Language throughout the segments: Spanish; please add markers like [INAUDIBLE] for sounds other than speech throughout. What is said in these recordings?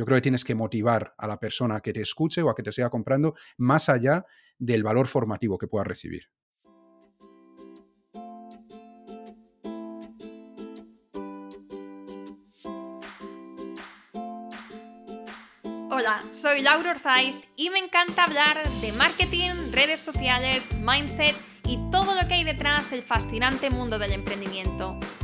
Yo creo que tienes que motivar a la persona que te escuche o a que te siga comprando más allá del valor formativo que pueda recibir. Hola, soy Laura Orzaiz y me encanta hablar de marketing, redes sociales, mindset y todo lo que hay detrás del fascinante mundo del emprendimiento.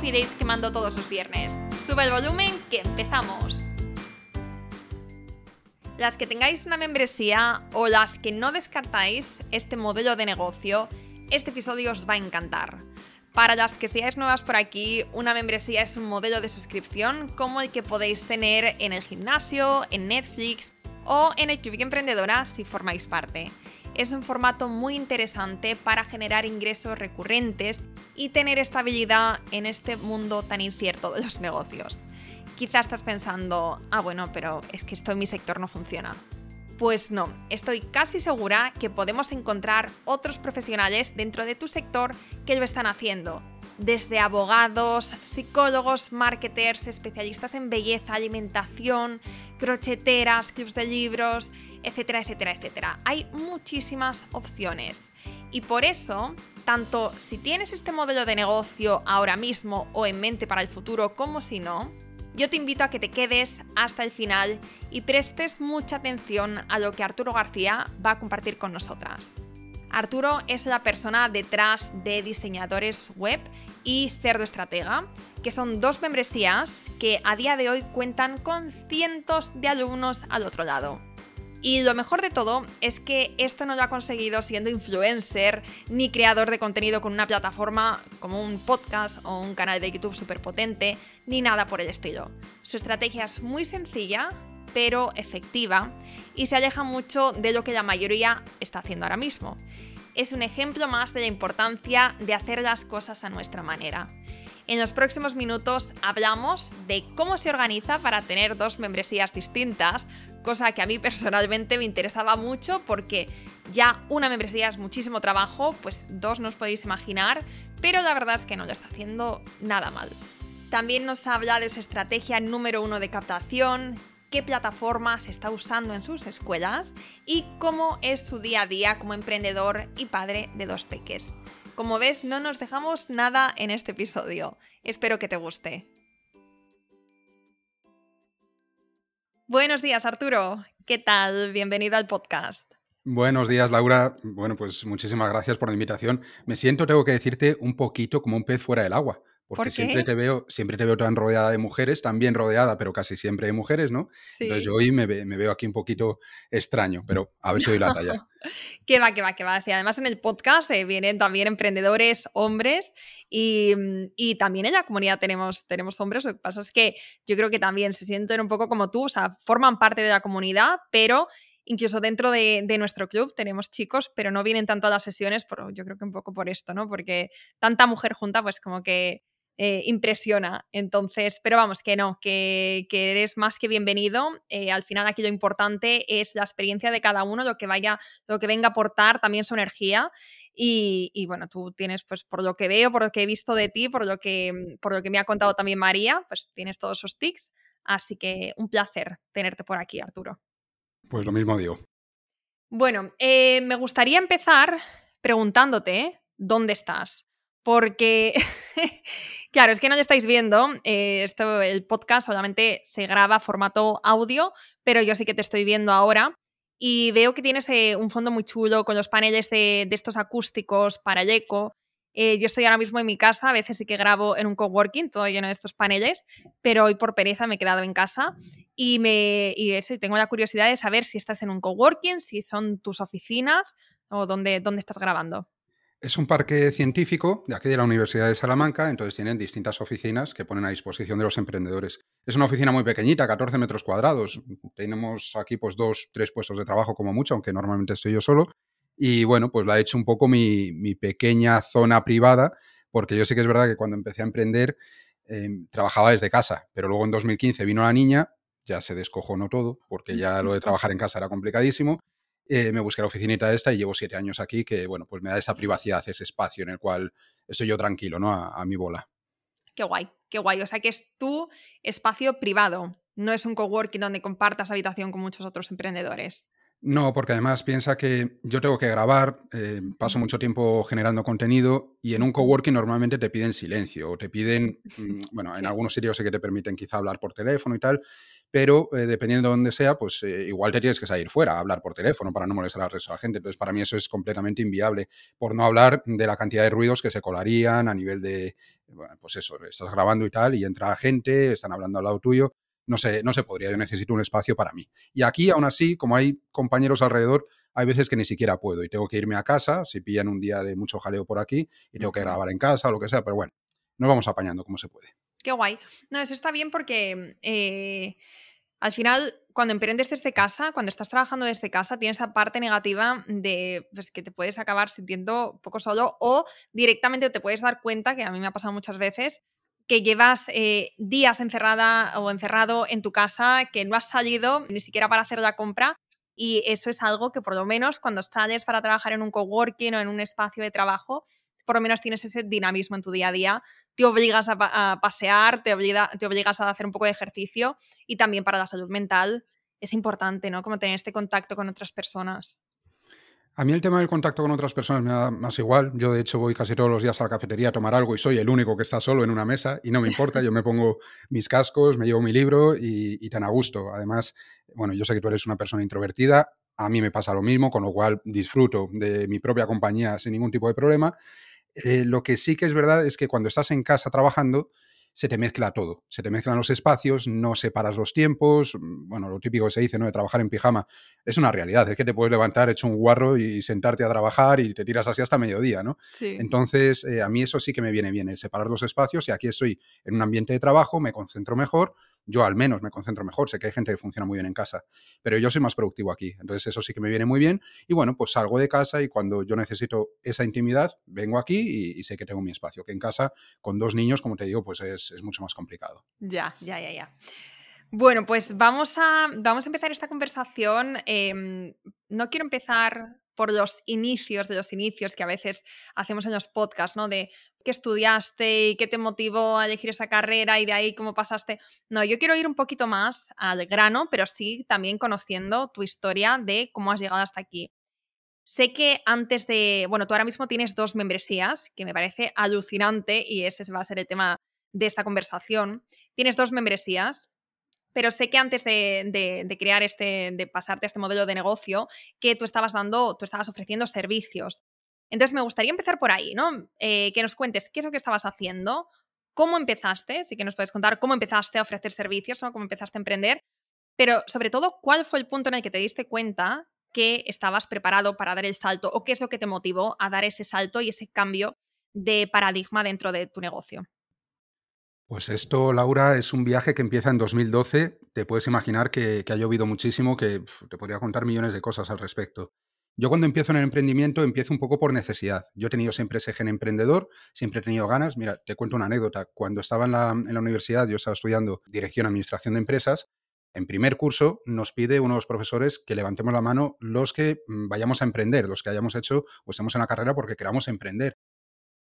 coffee dates que mando todos los viernes. Sube el volumen que empezamos. Las que tengáis una membresía o las que no descartáis este modelo de negocio, este episodio os va a encantar. Para las que seáis nuevas por aquí, una membresía es un modelo de suscripción como el que podéis tener en el gimnasio, en Netflix o en el Cubic Emprendedora si formáis parte. Es un formato muy interesante para generar ingresos recurrentes y tener estabilidad en este mundo tan incierto de los negocios. Quizás estás pensando, ah bueno, pero es que esto en mi sector no funciona. Pues no, estoy casi segura que podemos encontrar otros profesionales dentro de tu sector que lo están haciendo. Desde abogados, psicólogos, marketers, especialistas en belleza, alimentación, crocheteras, clubs de libros, etcétera, etcétera, etcétera. Hay muchísimas opciones. Y por eso, tanto si tienes este modelo de negocio ahora mismo o en mente para el futuro como si no, yo te invito a que te quedes hasta el final y prestes mucha atención a lo que Arturo García va a compartir con nosotras. Arturo es la persona detrás de diseñadores web y Cerdo Estratega, que son dos membresías que a día de hoy cuentan con cientos de alumnos al otro lado. Y lo mejor de todo es que esto no lo ha conseguido siendo influencer ni creador de contenido con una plataforma como un podcast o un canal de YouTube súper potente, ni nada por el estilo. Su estrategia es muy sencilla, pero efectiva, y se aleja mucho de lo que la mayoría está haciendo ahora mismo. Es un ejemplo más de la importancia de hacer las cosas a nuestra manera. En los próximos minutos hablamos de cómo se organiza para tener dos membresías distintas, cosa que a mí personalmente me interesaba mucho porque ya una membresía es muchísimo trabajo, pues dos no podéis imaginar, pero la verdad es que no lo está haciendo nada mal. También nos habla de su estrategia número uno de captación, qué plataforma se está usando en sus escuelas y cómo es su día a día como emprendedor y padre de dos peques. Como ves, no nos dejamos nada en este episodio. Espero que te guste. Buenos días, Arturo. ¿Qué tal? Bienvenido al podcast. Buenos días, Laura. Bueno, pues muchísimas gracias por la invitación. Me siento, tengo que decirte, un poquito como un pez fuera del agua. Porque siempre te veo, siempre te veo tan rodeada de mujeres, también rodeada, pero casi siempre de mujeres, ¿no? Entonces yo hoy me, veo aquí un poquito extraño, pero a ver si doy la talla. [LAUGHS] que va, que va, que va. Sí, además en el podcast eh, vienen también emprendedores, hombres, y, y, también en la comunidad tenemos, tenemos hombres. Lo que pasa es que yo creo que también se sienten un poco como tú, o sea, forman parte de la comunidad, pero Incluso dentro de, nuestro club tenemos chicos, pero no vienen tanto a las sesiones, por, yo creo que un poco por esto, ¿no? Porque tanta mujer junta, pues como que eh, impresiona. Entonces, pero vamos, que no, que, eres más que bienvenido. Eh, al final aquí lo importante es la experiencia de cada uno, lo que vaya, lo que venga a aportar, también su energía. Y, bueno, tú tienes, pues por lo que veo, por lo que he visto de ti, por lo que, por lo que me ha contado también María, pues tienes todos esos tics. Así que un placer tenerte por aquí, Arturo. Pues lo mismo digo. Bueno, eh, me gustaría empezar preguntándote dónde estás. Porque, [LAUGHS] claro, es que no lo estáis viendo, eh, esto, el podcast solamente se graba formato audio, pero yo sí que te estoy viendo ahora y veo que tienes eh, un fondo muy chulo con los paneles de, estos acústicos para el. Eh, yo estoy ahora mismo en mi casa, a veces sí que grabo en un coworking, todo lleno de estos paneles, pero hoy por pereza me he quedado en casa y, me, y eso, tengo la curiosidad de saber si estás en un coworking, si son tus oficinas o dónde, dónde estás grabando. Es un parque científico de aquí de la Universidad de Salamanca, entonces tienen distintas oficinas que ponen a disposición de los emprendedores. Es una oficina muy pequeñita, 14 metros cuadrados. Tenemos aquí pues dos, tres puestos de trabajo como mucho, aunque normalmente estoy yo solo. Y bueno, pues la he hecho un poco mi, pequeña zona privada, porque yo sé que es verdad que cuando empecé a emprender em, trabajaba desde casa, pero luego en 2015 vino la niña, ya se descojonó todo, porque ya lo de trabajar en casa era complicadísimo eh, me busqué la oficinita esta y llevo siete años aquí, que bueno, pues me da esa privacidad, ese espacio en el cual estoy yo tranquilo, ¿no? A, mi bola. Qué guay, qué guay. O sea que es tu espacio privado, no es un coworking donde compartas habitación con muchos otros emprendedores. No, porque además piensa que yo tengo que grabar, eh, paso mucho tiempo generando contenido y en un coworking normalmente te piden silencio o te piden, [LAUGHS] mm, bueno, en algunos sitios sé que te permiten quizá hablar por teléfono y tal, pero eh, dependiendo de dónde sea, pues eh, igual te tienes que salir fuera a hablar por teléfono para no molestar al resto de la gente. Entonces, para mí eso es completamente inviable, por no hablar de la cantidad de ruidos que se colarían a nivel de, pues eso, estás grabando y tal, y entra gente, están hablando al lado tuyo. No se, no se podría, yo necesito un espacio para mí. Y aquí, aún así, como hay compañeros alrededor, hay veces que ni siquiera puedo y tengo que irme a casa, si pillan un día de mucho jaleo por aquí, y tengo que grabar en casa o lo que sea, pero bueno, nos vamos apañando como se puede. Qué guay. No, eso está bien porque eh, al final, cuando emprendes desde casa, cuando estás trabajando desde casa, tienes esa parte negativa de pues, que te puedes acabar sintiendo poco solo o directamente te puedes dar cuenta, que a mí me ha pasado muchas veces, que llevas eh, días encerrada o encerrado en tu casa, que no has salido ni siquiera para hacer la compra. Y eso es algo que por lo menos cuando sales para trabajar en un coworking o en un espacio de trabajo, por lo menos tienes ese dinamismo en tu día a día, te obligas a, pasear, te, te obligas a hacer un poco de ejercicio y también para la salud mental es importante, ¿no? Como tener este contacto con otras personas. A mí el tema del contacto con otras personas me da más igual. Yo, de hecho, voy casi todos los días a la cafetería a tomar algo y soy el único que está solo en una mesa y no me importa. [LAUGHS] Yo me pongo mis cascos, me llevo mi libro y, y tan a gusto. Además, bueno, yo sé que tú eres una persona introvertida. A mí me pasa lo mismo, con lo cual disfruto de mi propia compañía sin ningún tipo de problema. Eh, lo que sí que es verdad es que cuando estás en casa trabajando, se te mezcla todo, se te mezclan los espacios, no separas los tiempos, mm, bueno, lo típico que se dice, ¿no? De trabajar en pijama, es una realidad, es que te puedes levantar hecho un guarro y sentarte a trabajar y te tiras así hasta mediodía, ¿no? Entonces, eh, a mí eso sí que me viene bien, el separar los espacios y aquí estoy en un ambiente de trabajo, me concentro mejor, yo al menos me concentro mejor, sé que hay gente que funciona muy bien en casa, pero yo soy más productivo aquí, entonces eso sí que me viene muy bien y bueno, pues salgo de casa y cuando yo necesito esa intimidad, vengo aquí y, sé que tengo mi espacio, que en casa con dos niños, como te digo, pues es, mucho más complicado. Ya, ya, ya, ya. Bueno, pues vamos a, vamos a empezar esta conversación. Em, no quiero empezar por los inicios de los inicios que a veces hacemos en los podcasts, ¿no? De qué estudiaste y qué te motivó a elegir esa carrera y de ahí cómo pasaste. No, yo quiero ir un poquito más al grano, pero sí también conociendo tu historia de cómo has llegado hasta aquí. Sé que antes de, bueno, tú ahora mismo tienes dos membresías, que me parece alucinante y ese va a ser el tema de esta conversación. Tienes dos membresías, pero sé que antes de, crear este, de pasarte a este modelo de negocio, que tú estabas dando, tú estabas ofreciendo servicios. Entonces me gustaría empezar por ahí, ¿no? Eh, que nos cuentes qué es lo que estabas haciendo, cómo empezaste, sí que nos puedes contar cómo empezaste a ofrecer servicios, ¿no? Cómo empezaste a emprender, pero sobre todo, ¿cuál fue el punto en el que te diste cuenta que estabas preparado para dar el salto o qué es lo que te motivó a dar ese salto y ese cambio de paradigma dentro de tu negocio? Pues esto, Laura, es un viaje que empieza en 2012. Te puedes imaginar que, ha llovido muchísimo, que te podría contar millones de cosas al respecto. Yo cuando empiezo en el emprendimiento empiezo un poco por necesidad. Yo he tenido siempre ese gen emprendedor, siempre he tenido ganas. Mira, te cuento una anécdota. Cuando estaba en la, en la universidad, yo estaba estudiando Dirección Administración de Empresas, en primer curso nos pide uno de los profesores que levantemos la mano los que mm, vayamos a emprender, los que hayamos hecho o estemos en la carrera porque queramos emprender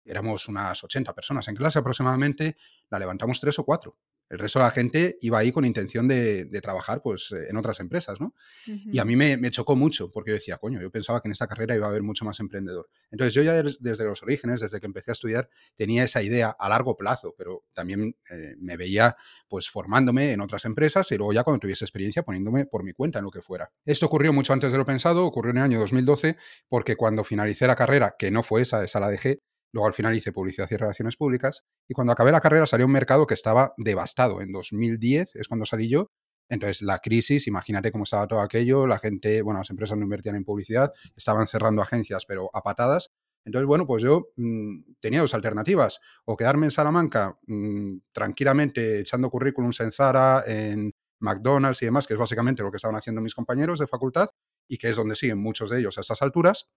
éramos unas 80 personas en clase aproximadamente, la levantamos tres o cuatro. El resto de la gente iba ahí con intención de, trabajar pues, en otras empresas, ¿no? Y a mí me, chocó mucho porque yo decía, coño, yo pensaba que en esta carrera iba a haber mucho más emprendedor. Entonces yo ya desde los orígenes, desde que empecé a estudiar, tenía esa idea a largo plazo, pero también eh, me veía pues formándome en otras empresas y luego ya cuando tuviese experiencia poniéndome por mi cuenta en lo que fuera. Esto ocurrió mucho antes de lo pensado, ocurrió en el año 2012 porque cuando finalicé la carrera, que no fue esa, esa la dejé, Luego al final hice publicidad y relaciones públicas. Y cuando acabé la carrera salió un mercado que estaba devastado. En 2010 es cuando salí yo. Entonces la crisis, imagínate cómo estaba todo aquello. La gente, bueno, las empresas no invertían en publicidad, estaban cerrando agencias, pero a patadas. Entonces, bueno, pues yo mm, tenía dos alternativas, o quedarme en Salamanca mm, tranquilamente echando currículums en Zara, en McDonald's y demás, que es básicamente lo que estaban haciendo mis compañeros de facultad y que es donde siguen muchos de ellos a estas alturas,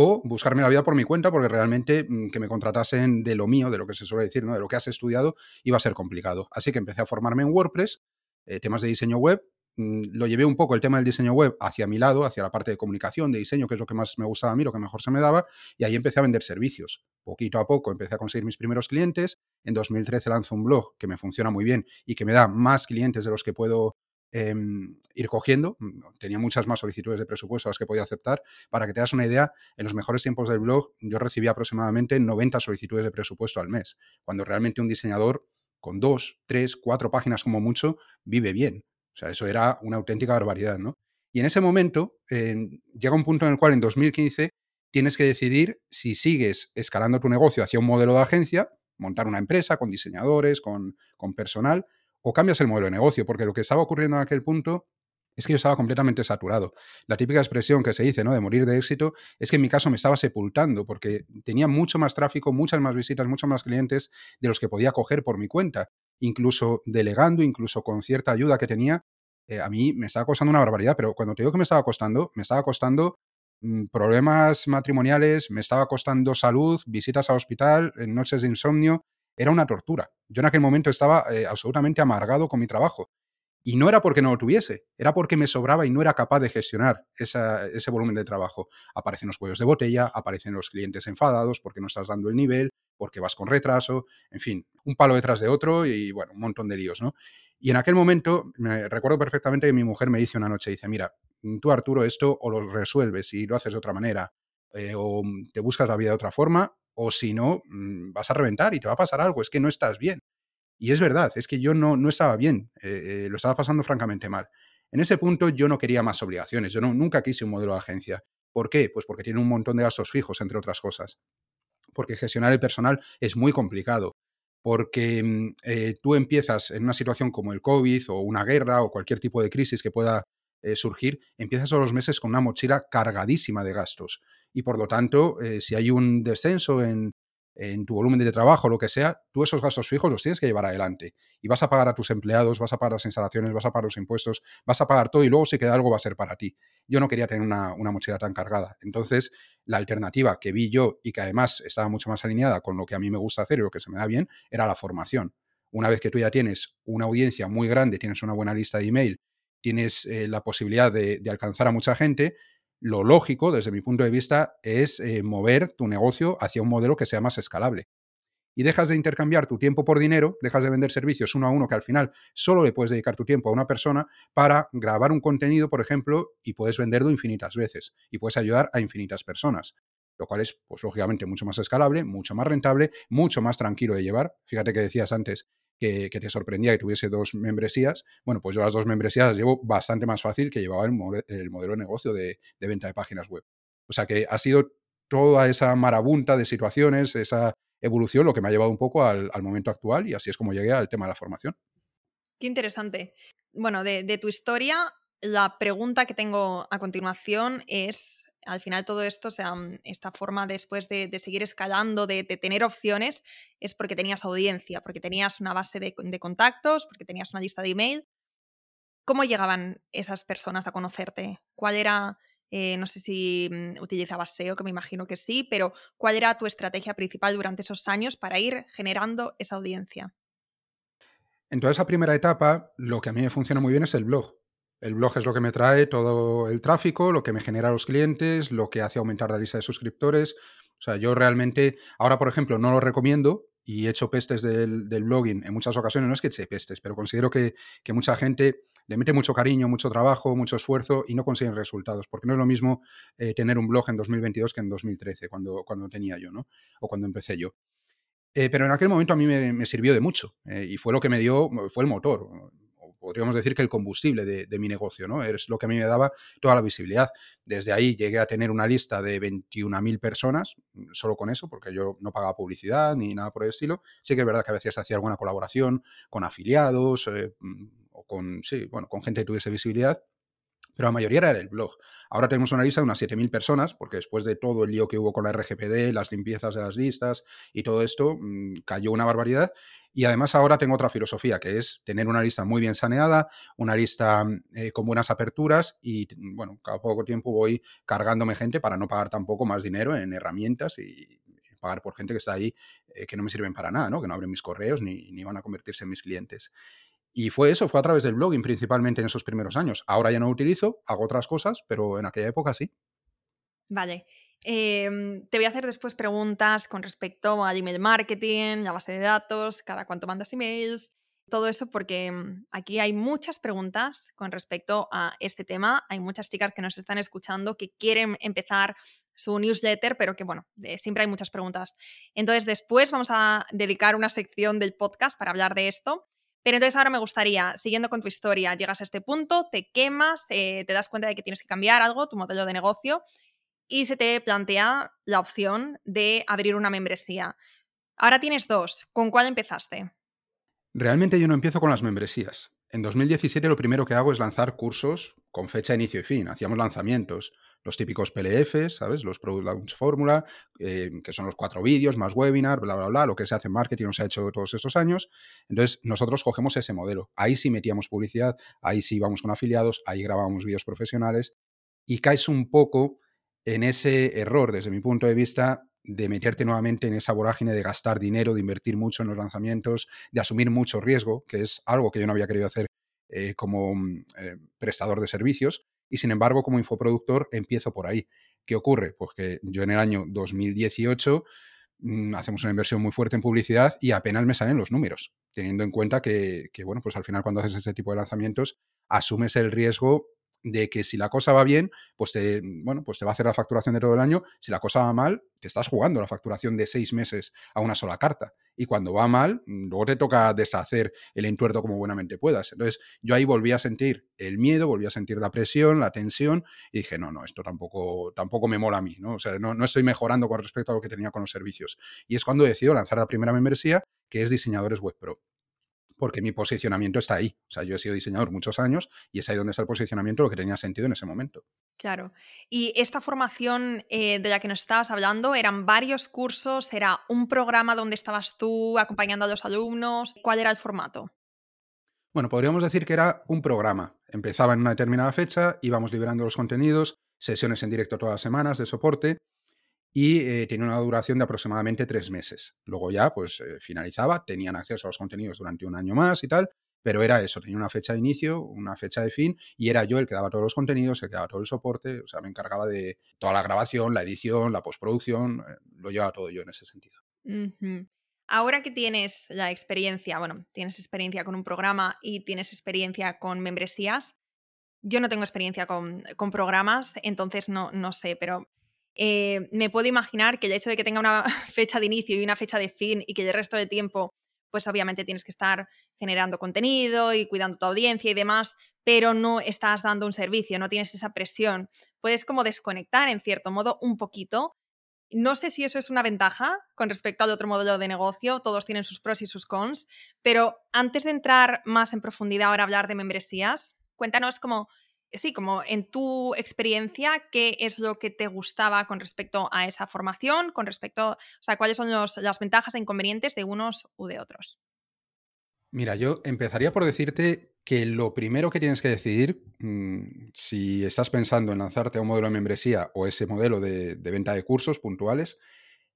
o buscarme la vida por mi cuenta porque realmente mm, que me contratasen de lo mío, de lo que se suele decir, de lo que has estudiado, iba a ser complicado. Así que empecé a formarme en WordPress, eh, temas de diseño web, Mm, lo llevé un poco el tema del diseño web hacia mi lado, hacia la parte de comunicación, de diseño, que es lo que más me gustaba a mí, lo que mejor se me daba, y ahí empecé a vender servicios. Poquito a poco empecé a conseguir mis primeros clientes. En 2013 lanzo un blog que me funciona muy bien y que me da más clientes de los que puedo em, ir cogiendo. Mm, tenía muchas más solicitudes de presupuesto a las que podía aceptar. Para que te das una idea, en los mejores tiempos del blog yo recibía aproximadamente 90 solicitudes de presupuesto al mes, cuando realmente un diseñador con dos, tres, cuatro páginas como mucho vive bien. O sea, eso era una auténtica barbaridad, ¿no? Y en ese momento llega un punto en el cual en 2015 tienes que decidir si sigues escalando tu negocio hacia un modelo de agencia, montar una empresa con diseñadores, con, con personal, o cambias el modelo de negocio, porque lo que estaba ocurriendo en aquel punto es que yo estaba completamente saturado. La típica expresión que se dice, ¿no? De morir de éxito, es que en mi caso me estaba sepultando porque tenía mucho más tráfico, muchas más visitas, muchos más clientes de los que podía coger por mi cuenta incluso delegando, incluso con cierta ayuda que tenía, eh, a mí me estaba costando una barbaridad, pero cuando te digo que me estaba costando, me estaba costando mm, problemas matrimoniales, me estaba costando salud, visitas al hospital, noches de insomnio, era una tortura. Yo en aquel momento estaba eh, absolutamente amargado con mi trabajo. Y no era porque no lo tuviese, era porque me sobraba y no era capaz de gestionar ese volumen de trabajo. Aparecen los cuellos de botella, aparecen los clientes enfadados porque no estás dando el nivel, porque vas con retraso, en fin, un palo detrás de otro y bueno, un montón de líos, ¿no? Y en aquel momento, me recuerdo perfectamente que mi mujer me dice una noche, dice, mira, tú Arturo esto o lo resuelves y lo haces de otra manera, eh, o te buscas la vida de otra forma, o si no, mm, vas a reventar y te va a pasar algo, es que no estás bien. Y es verdad, es que yo no, no estaba bien, eh, eh, lo estaba pasando francamente mal. En ese punto yo no quería más obligaciones, yo no, nunca quise un modelo de agencia. ¿Por qué? Pues porque tiene un montón de gastos fijos, entre otras cosas porque gestionar el personal es muy complicado. Porque mm, eh, tú empiezas en una situación como el COVID o una guerra o cualquier tipo de crisis que pueda eh, surgir, empiezas todos los meses con una mochila cargadísima de gastos. Y por lo tanto, eh, si hay un descenso en, en tu volumen de trabajo, lo que sea, tú esos gastos fijos los tienes que llevar adelante. Y vas a pagar a tus empleados, vas a pagar las instalaciones, vas a pagar los impuestos, vas a pagar todo y luego si queda algo va a ser para ti. Yo no quería tener una, mochila tan cargada. Entonces, la alternativa que vi yo y que además estaba mucho más alineada con lo que a mí me gusta hacer y lo que se me da bien, era la formación. Una vez que tú ya tienes una audiencia muy grande, tienes una buena lista de email, tienes eh, la posibilidad de alcanzar a mucha gente, lo lógico, desde mi punto de vista, es eh, mover tu negocio hacia un modelo que sea más escalable. Y dejas de intercambiar tu tiempo por dinero, dejas de vender servicios uno a uno que al final solo le puedes dedicar tu tiempo a una persona para grabar un contenido, por ejemplo, y puedes venderlo infinitas veces y puedes ayudar a infinitas personas lo cual es, pues lógicamente, mucho más escalable, mucho más rentable, mucho más tranquilo de llevar. Fíjate que decías antes que, te sorprendía que tuviese dos membresías. Bueno, pues yo las dos membresías las llevo bastante más fácil que llevaba el, modelo de negocio de, venta de páginas web. O sea que ha sido toda esa marabunta de situaciones, esa evolución, lo que me ha llevado un poco al, momento actual y así es como llegué al tema de la formación. Qué interesante. Bueno, de tu historia, la pregunta que tengo a continuación es al final todo esto, o sea, mm, esta forma después de, seguir escalando, de, tener opciones, es porque tenías audiencia, porque tenías una base de, contactos, porque tenías una lista de email. ¿Cómo llegaban esas personas a conocerte? ¿Cuál era, eh, no sé si mm, utilizabas SEO, que me imagino que sí, pero cuál era tu estrategia principal durante esos años para ir generando esa audiencia? En toda esa primera etapa, lo que a mí me funciona muy bien es el blog. El blog es lo que me trae todo el tráfico, lo que me genera los clientes, lo que hace aumentar la lista de suscriptores. O sea, yo realmente, ahora por ejemplo, no lo recomiendo y he hecho pestes del, blogging en muchas ocasiones. No es que eche pestes, pero considero que, mucha gente le mete mucho cariño, mucho trabajo, mucho esfuerzo y no consiguen resultados. Porque no es lo mismo eh, tener un blog en 2022 que en 2013, cuando, cuando tenía yo, ¿no? O cuando empecé yo. Eh, pero en aquel momento a mí me, sirvió de mucho eh, y fue lo que me dio, fue el motor podríamos decir que el combustible de, mi negocio, ¿no? Es lo que a mí me daba toda la visibilidad. Desde ahí llegué a tener una lista de 21.000 personas, mm, solo con eso, porque yo no pagaba publicidad ni nada por el estilo. Sí que es verdad que a veces hacía alguna colaboración con afiliados eh, mm, o con, sí, bueno, con gente que tuviese visibilidad, pero la mayoría era el blog. Ahora tenemos una lista de unas 7.000 personas, porque después de todo el lío que hubo con la RGPD, las limpiezas de las listas y todo esto, mm, cayó una barbaridad. Y además ahora tengo otra filosofía, que es tener una lista muy bien saneada, una lista eh, con buenas aperturas y, bueno, cada poco tiempo voy cargándome gente para no pagar tampoco más dinero en herramientas y pagar por gente que está ahí eh, que no me sirven para nada, ¿no? que no abren mis correos ni van a convertirse en mis clientes. Y fue eso, fue a través del blogging principalmente en esos primeros años. Ahora ya no lo utilizo, hago otras cosas, pero en aquella época sí. Vale. Em, te voy a hacer después preguntas con respecto al email marketing, a base de datos, cada cuánto mandas emails, todo eso porque mm, aquí hay muchas preguntas con respecto a este tema. Hay muchas chicas que nos están escuchando que quieren empezar su newsletter, pero que bueno, siempre hay muchas preguntas. Entonces después vamos a dedicar una sección del podcast para hablar de esto. Pero entonces ahora me gustaría, siguiendo con tu historia, llegas a este punto, te quemas, eh, te das cuenta de que tienes que cambiar algo, tu modelo de negocio, y se te plantea la opción de abrir una membresía. Ahora tienes dos. ¿Con cuál empezaste? Realmente yo no empiezo con las membresías. En 2017 lo primero que hago es lanzar cursos con fecha inicio y fin. Hacíamos lanzamientos los típicos PLFs, ¿sabes? Los Product Launch Formula, eh, que son los cuatro vídeos, más webinar, bla, bla, bla, lo que se hace en marketing nos ha hecho todos estos años. Entonces, nosotros cogemos ese modelo. Ahí sí metíamos publicidad, ahí sí íbamos con afiliados, ahí grabábamos vídeos profesionales y caes un poco en ese error, desde mi punto de vista, de meterte nuevamente en esa vorágine de gastar dinero, de invertir mucho en los lanzamientos, de asumir mucho riesgo, que es algo que yo no había querido hacer eh, como mm, eh, prestador de servicios, y sin embargo, como infoproductor, empiezo por ahí. ¿Qué ocurre? Pues que yo en el año 2018 mm, hacemos una inversión muy fuerte en publicidad y apenas me salen los números, teniendo en cuenta que, que, bueno, pues al final cuando haces ese tipo de lanzamientos, asumes el riesgo de que si la cosa va bien, pues te, bueno, pues te va a hacer la facturación de todo el año. Si la cosa va mal, te estás jugando la facturación de seis meses a una sola carta. Y cuando va mal, mm, luego te toca deshacer el entuerto como buenamente puedas. Entonces, yo ahí volví a sentir el miedo, volví a sentir la presión, la tensión, y dije, no, no, esto tampoco, tampoco me mola a mí, ¿no? O sea, no, no estoy mejorando con respecto a lo que tenía con los servicios. Y es cuando decido lanzar la primera membresía, que es Diseñadores Web Pro porque mi posicionamiento está ahí. O sea, yo he sido diseñador muchos años y es ahí donde está el posicionamiento lo que tenía sentido en ese momento. Claro. Y esta formación eh, de la que nos estabas hablando, ¿eran varios cursos? ¿Era un programa donde estabas tú acompañando a los alumnos? ¿Cuál era el formato? Bueno, podríamos decir que era un programa. Empezaba en una determinada fecha, íbamos liberando los contenidos, sesiones en directo todas las semanas de soporte y eh, tiene una duración de aproximadamente tres meses. Luego ya, pues eh, finalizaba, tenían acceso a los contenidos durante un año más y tal, pero era eso, tenía una fecha de inicio, una fecha de fin, y era yo el que daba todos los contenidos, el que daba todo el soporte, o sea, me encargaba de toda la grabación, la edición, la postproducción, eh, lo llevaba todo yo en ese sentido. Ahora que tienes la experiencia, bueno, tienes experiencia con un programa y tienes experiencia con membresías, yo no tengo experiencia con, con programas, entonces no, no sé, pero eh, me puedo imaginar que el hecho de que tenga una [LAUGHS] fecha de inicio y una fecha de fin y que el resto de tiempo, pues obviamente tienes que estar generando contenido y cuidando tu audiencia y demás, pero no estás dando un servicio, no tienes esa presión. Puedes como desconectar en cierto modo un poquito. No sé si eso es una ventaja con respecto al otro modelo de negocio, todos tienen sus pros y sus cons, pero antes de entrar más en profundidad ahora a hablar de membresías, cuéntanos cómo sí, como en tu experiencia, ¿qué es lo que te gustaba con respecto a esa formación? Con respecto, o sea, ¿cuáles son las ventajas e inconvenientes de unos u de otros? Mira, yo empezaría por decirte que lo primero que tienes que decidir, mm, si estás pensando en lanzarte a un modelo de membresía o ese modelo de venta de cursos puntuales,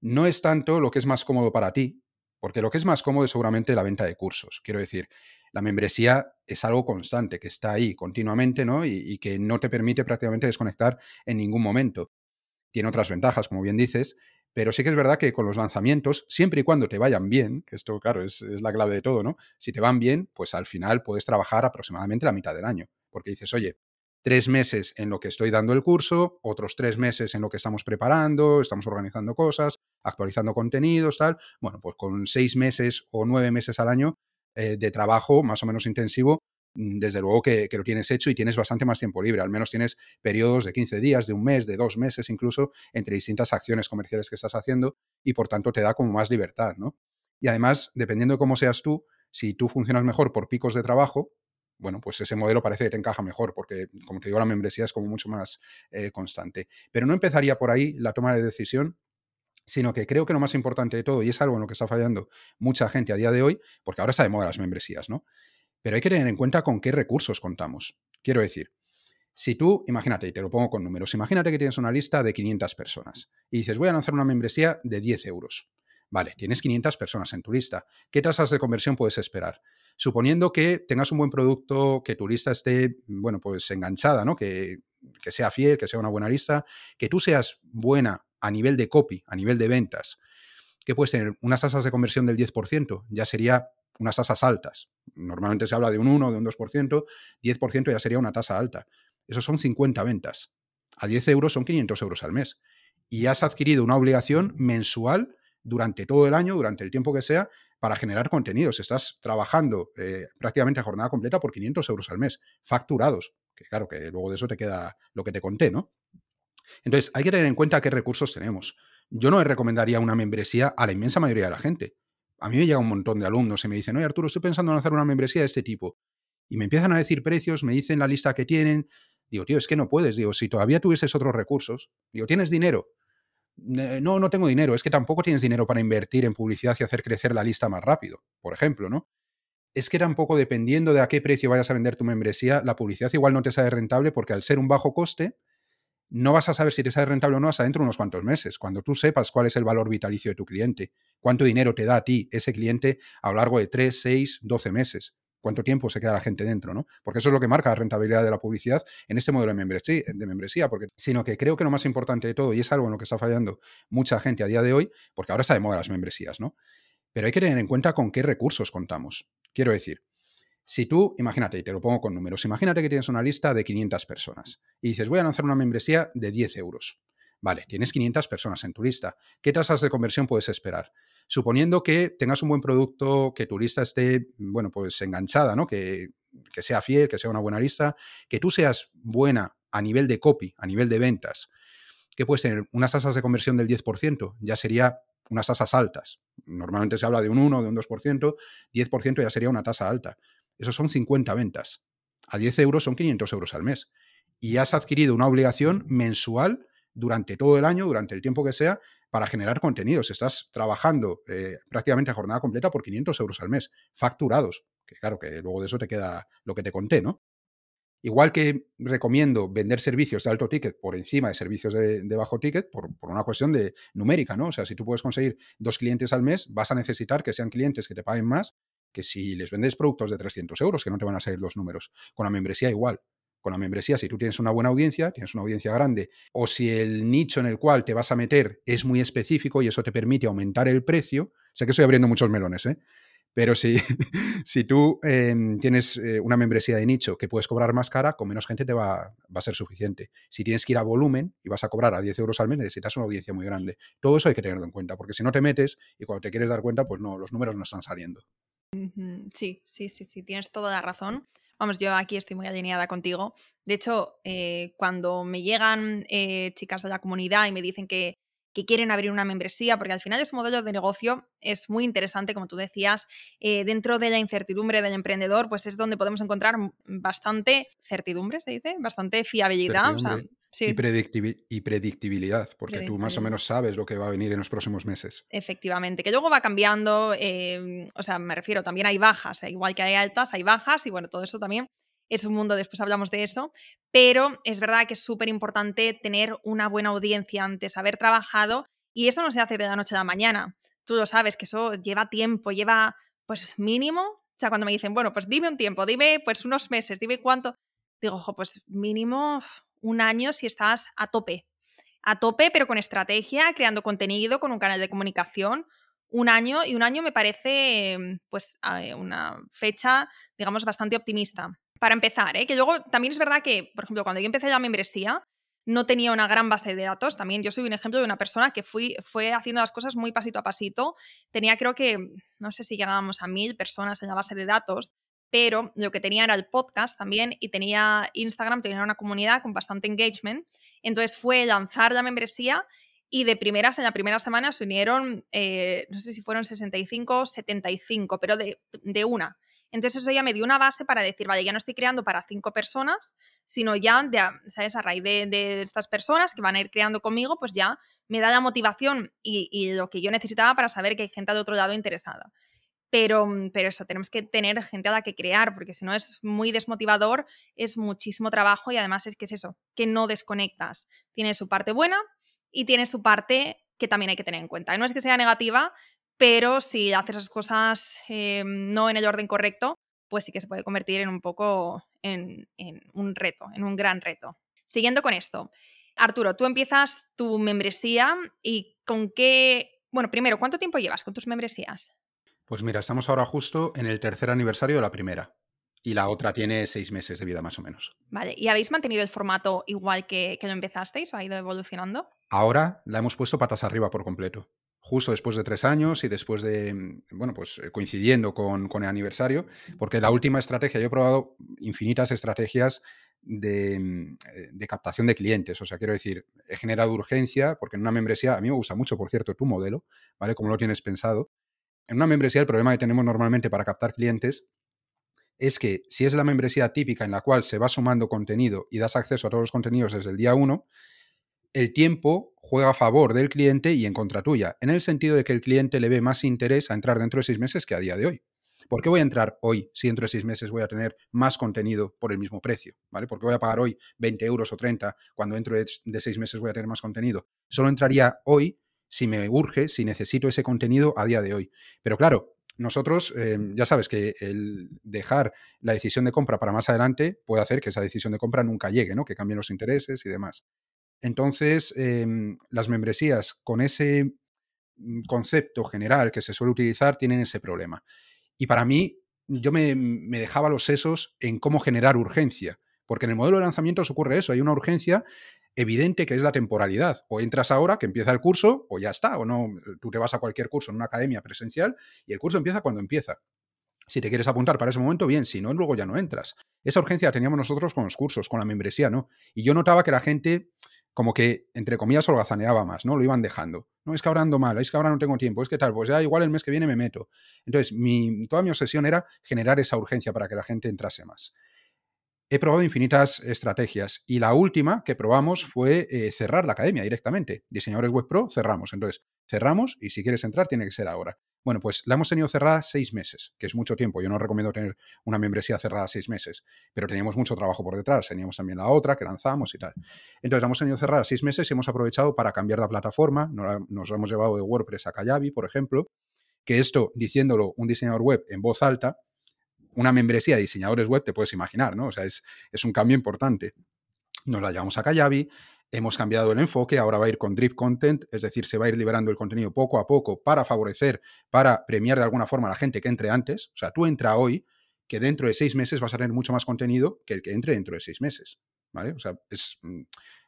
no es tanto lo que es más cómodo para ti, porque lo que es más cómodo es seguramente la venta de cursos. Quiero decir, la membresía es algo constante, que está ahí continuamente, ¿no? Y, que no te permite prácticamente desconectar en ningún momento. Tiene otras ventajas, como bien dices, pero sí que es verdad que con los lanzamientos, siempre y cuando te vayan bien, que esto, claro, es, es la clave de todo, ¿no? Si te van bien, pues al final puedes trabajar aproximadamente la mitad del año, porque dices, oye, tres meses en lo que estoy dando el curso, otros tres meses en lo que estamos preparando, estamos organizando cosas, actualizando contenidos, tal. Bueno, pues con seis meses o nueve meses al año eh, de trabajo más o menos intensivo, mm, desde luego que, lo tienes hecho y tienes bastante más tiempo libre. Al menos tienes periodos de 15 días, de un mes, de dos meses incluso, entre distintas acciones comerciales que estás haciendo y por tanto te da como más libertad, ¿no? Y además, dependiendo de cómo seas tú, si tú funcionas mejor por picos de trabajo, bueno, pues ese modelo parece que te encaja mejor, porque, como te digo, la membresía es como mucho más eh, constante. Pero no empezaría por ahí la toma de decisión, sino que creo que lo más importante de todo, y es algo en lo que está fallando mucha gente a día de hoy, porque ahora está de moda las membresías, ¿no? Pero hay que tener en cuenta con qué recursos contamos. Quiero decir, si tú, imagínate, y te lo pongo con números, imagínate que tienes una lista de 500 personas y dices, voy a lanzar una membresía de 10 euros. Vale, tienes 500 personas en tu lista. ¿Qué tasas de conversión puedes esperar? Suponiendo que tengas un buen producto, que tu lista esté, bueno, pues enganchada, ¿no? Que, que sea fiel, que sea una buena lista, que tú seas buena a nivel de copy, a nivel de ventas, que puedes tener unas tasas de conversión del 10%, ya sería unas tasas altas. Normalmente se habla de un 1, de un 2%, 10% ya sería una tasa alta. Eso son 50 ventas. A 10 euros son 500 euros al mes. Y has adquirido una obligación mensual durante todo el año, durante el tiempo que sea, para generar contenidos. Estás trabajando eh, prácticamente a jornada completa por 500 euros al mes, facturados. Que claro, que luego de eso te queda lo que te conté, ¿no? Entonces, hay que tener en cuenta qué recursos tenemos. Yo no recomendaría una membresía a la inmensa mayoría de la gente. A mí me llega un montón de alumnos y me dicen, oye Arturo, estoy pensando en hacer una membresía de este tipo. Y me empiezan a decir precios, me dicen la lista que tienen. Digo, tío, es que no puedes. Digo, si todavía tuvieses otros recursos. Digo, ¿tienes dinero? No, no tengo dinero, es que tampoco tienes dinero para invertir en publicidad y hacer crecer la lista más rápido, por ejemplo, ¿no? Es que tampoco dependiendo de a qué precio vayas a vender tu membresía, la publicidad igual no te sale rentable porque al ser un bajo coste, no vas a saber si te sale rentable o no hasta dentro de unos cuantos meses, cuando tú sepas cuál es el valor vitalicio de tu cliente, cuánto dinero te da a ti ese cliente a lo largo de 3, 6, 12 meses cuánto tiempo se queda la gente dentro, ¿no? Porque eso es lo que marca la rentabilidad de la publicidad en este modelo de membresía, de membresía porque, sino que creo que lo más importante de todo, y es algo en lo que está fallando mucha gente a día de hoy, porque ahora está de moda las membresías, ¿no? Pero hay que tener en cuenta con qué recursos contamos. Quiero decir, si tú, imagínate, y te lo pongo con números, imagínate que tienes una lista de 500 personas y dices, voy a lanzar una membresía de 10 euros. Vale, tienes 500 personas en tu lista. ¿Qué tasas de conversión puedes esperar? Suponiendo que tengas un buen producto, que tu lista esté, bueno, pues enganchada, ¿no? Que, que sea fiel, que sea una buena lista, que tú seas buena a nivel de copy, a nivel de ventas, que puedes tener unas tasas de conversión del 10%, ya sería unas tasas altas. Normalmente se habla de un 1, de un 2%, 10% ya sería una tasa alta. Eso son 50 ventas. A 10 euros son 500 euros al mes. Y has adquirido una obligación mensual durante todo el año, durante el tiempo que sea, para generar contenidos. Estás trabajando eh, prácticamente a jornada completa por 500 euros al mes, facturados. Que claro, que luego de eso te queda lo que te conté, ¿no? Igual que recomiendo vender servicios de alto ticket por encima de servicios de, bajo ticket, por, una cuestión de numérica, ¿no? O sea, si tú puedes conseguir dos clientes al mes, vas a necesitar que sean clientes que te paguen más que si les vendes productos de 300 euros, que no te van a salir los números. Con la membresía igual con la membresía, si tú tienes una buena audiencia, tienes una audiencia grande, o si el nicho en el cual te vas a meter es muy específico y eso te permite aumentar el precio, sé que estoy abriendo muchos melones, ¿eh? pero si, [LAUGHS] si tú em, tienes eh, una membresía de nicho que puedes cobrar más cara, con menos gente te va, va, a ser suficiente. Si tienes que ir a volumen y vas a cobrar a 10 euros al mes, necesitas una audiencia muy grande. Todo eso hay que tenerlo en cuenta, porque si no te metes y cuando te quieres dar cuenta, pues no, los números no están saliendo. Sí, sí, sí, sí, tienes toda la razón. Vamos, yo aquí estoy muy alineada contigo. De hecho, eh, cuando me llegan eh, chicas de la comunidad y me dicen que, quieren abrir una membresía, porque al final ese modelo de negocio es muy interesante, como tú decías, eh, dentro de la incertidumbre del emprendedor, pues es donde podemos encontrar bastante certidumbre, se dice, bastante fiabilidad. Y, predictibilidad, porque tú más o menos sabes lo que va a venir en los próximos meses. Efectivamente, que luego va cambiando, em, o sea, me refiero, también hay bajas, igual que hay altas, hay bajas, y bueno, todo eso también es un mundo, después hablamos de eso, pero es verdad que es súper importante tener una buena audiencia antes, haber trabajado, y eso no se hace de la noche a la mañana. Tú lo sabes, que eso lleva tiempo, lleva pues mínimo, o sea, cuando me dicen, bueno, pues dime un tiempo, dime pues unos meses, dime cuánto, digo, ojo, pues mínimo un año si estás a tope. A tope, pero con estrategia, creando contenido, con un canal de comunicación. Un año, y un año me parece pues una fecha, digamos, bastante optimista. Para empezar, ¿eh? que luego también es verdad que, por ejemplo, cuando yo empecé la membresía, no tenía una gran base de datos. También yo soy un ejemplo de una persona que fui, fue haciendo las cosas muy pasito a pasito. Tenía creo que, no sé si llegábamos a mil personas en la base de datos, pero lo que tenía era el podcast también y tenía Instagram, tenía una comunidad con bastante engagement. Entonces fue lanzar la membresía y de primeras, en la primera semana se unieron, eh, no sé si fueron 65 o 75, pero de, una. Entonces eso ya me dio una base para decir, vale, ya no estoy creando para cinco personas, sino ya, de, ¿sabes? A raíz de, estas personas que van a ir creando conmigo, pues ya me da la motivación y lo que yo necesitaba para saber que hay gente de otro lado interesada. Pero, pero, eso, tenemos que tener gente a la que crear, porque si no es muy desmotivador, es muchísimo trabajo y además es que es eso, que no desconectas. Tiene su parte buena y tiene su parte que también hay que tener en cuenta. No es que sea negativa, pero si haces las cosas eh, no en el orden correcto, pues sí que se puede convertir en un poco en, un reto, en un gran reto. Siguiendo con esto, Arturo, tú empiezas tu membresía y con qué, bueno, primero, ¿cuánto tiempo llevas con tus membresías? Pues mira, estamos ahora justo en el tercer aniversario de la primera. Y la otra tiene seis meses de vida más o menos. Vale, ¿y habéis mantenido el formato igual que, que lo empezasteis o ha ido evolucionando? Ahora la hemos puesto patas arriba por completo justo después de tres años y después de, mm, bueno, pues eh, coincidiendo con, el aniversario, porque la última estrategia, yo he probado infinitas estrategias de, mm, eh, de, captación de clientes, o sea, quiero decir, he generado urgencia, porque en una membresía, a mí me gusta mucho, por cierto, tu modelo, ¿vale? Como lo tienes pensado. En una membresía el problema que tenemos normalmente para captar clientes es que si es la membresía típica en la cual se va sumando contenido y das acceso a todos los contenidos desde el día uno, el tiempo juega a favor del cliente y en contra tuya, en el sentido de que el cliente le ve más interés a entrar dentro de seis meses que a día de hoy. ¿Por qué voy a entrar hoy si dentro de seis meses voy a tener más contenido por el mismo precio? ¿Vale? ¿Por qué voy a pagar hoy 20 euros o 30 cuando dentro de, seis meses voy a tener más contenido? Solo entraría hoy si me urge, si necesito ese contenido a día de hoy. Pero claro, nosotros, eh, ya sabes que el dejar la decisión de compra para más adelante puede hacer que esa decisión de compra nunca llegue, ¿no? Que cambien los intereses y demás. Entonces, em, las membresías con ese mm, concepto general que se suele utilizar tienen ese problema. Y para mí, yo me, dejaba los sesos en cómo generar urgencia, porque en el modelo de lanzamientos ocurre eso, hay una urgencia evidente que es la temporalidad. O entras ahora, que empieza el curso, o ya está, o no, tú te vas a cualquier curso en una academia presencial y el curso empieza cuando empieza. Si te quieres apuntar para ese momento, bien, si no, luego ya no entras. Esa urgencia la teníamos nosotros con los cursos, con la membresía, ¿no? Y yo notaba que la gente como que, entre comillas, holgazaneaba más, ¿no? Lo iban dejando. No, es que ahora ando mal, es que ahora no tengo tiempo, es que tal, pues ya igual el mes que viene me meto. Entonces, mi, toda mi obsesión era generar esa urgencia para que la gente entrase más. He probado infinitas estrategias y la última que probamos fue eh, cerrar la academia directamente. Diseñadores Web Pro, cerramos. Entonces, cerramos y si quieres entrar tiene que ser ahora. Bueno, pues la hemos tenido cerrada seis meses, que es mucho tiempo. Yo no recomiendo tener una membresía cerrada seis meses, pero teníamos mucho trabajo por detrás. Teníamos también la otra que lanzamos y tal. Entonces la hemos tenido cerrada seis meses y hemos aprovechado para cambiar la plataforma. Nos hemos llevado de WordPress a Kajabi, por ejemplo, que esto, diciéndolo un diseñador web en voz alta, una membresía de diseñadores web, te puedes imaginar, ¿no? O sea, es, es un cambio importante. Nos la llevamos a Kajabi, Hemos cambiado el enfoque, ahora va a ir con drip content, es decir, se va a ir liberando el contenido poco a poco para favorecer, para premiar de alguna forma a la gente que entre antes. O sea, tú entra hoy, que dentro de seis meses vas a tener mucho más contenido que el que entre dentro de seis meses. ¿Vale? O sea, es, mm,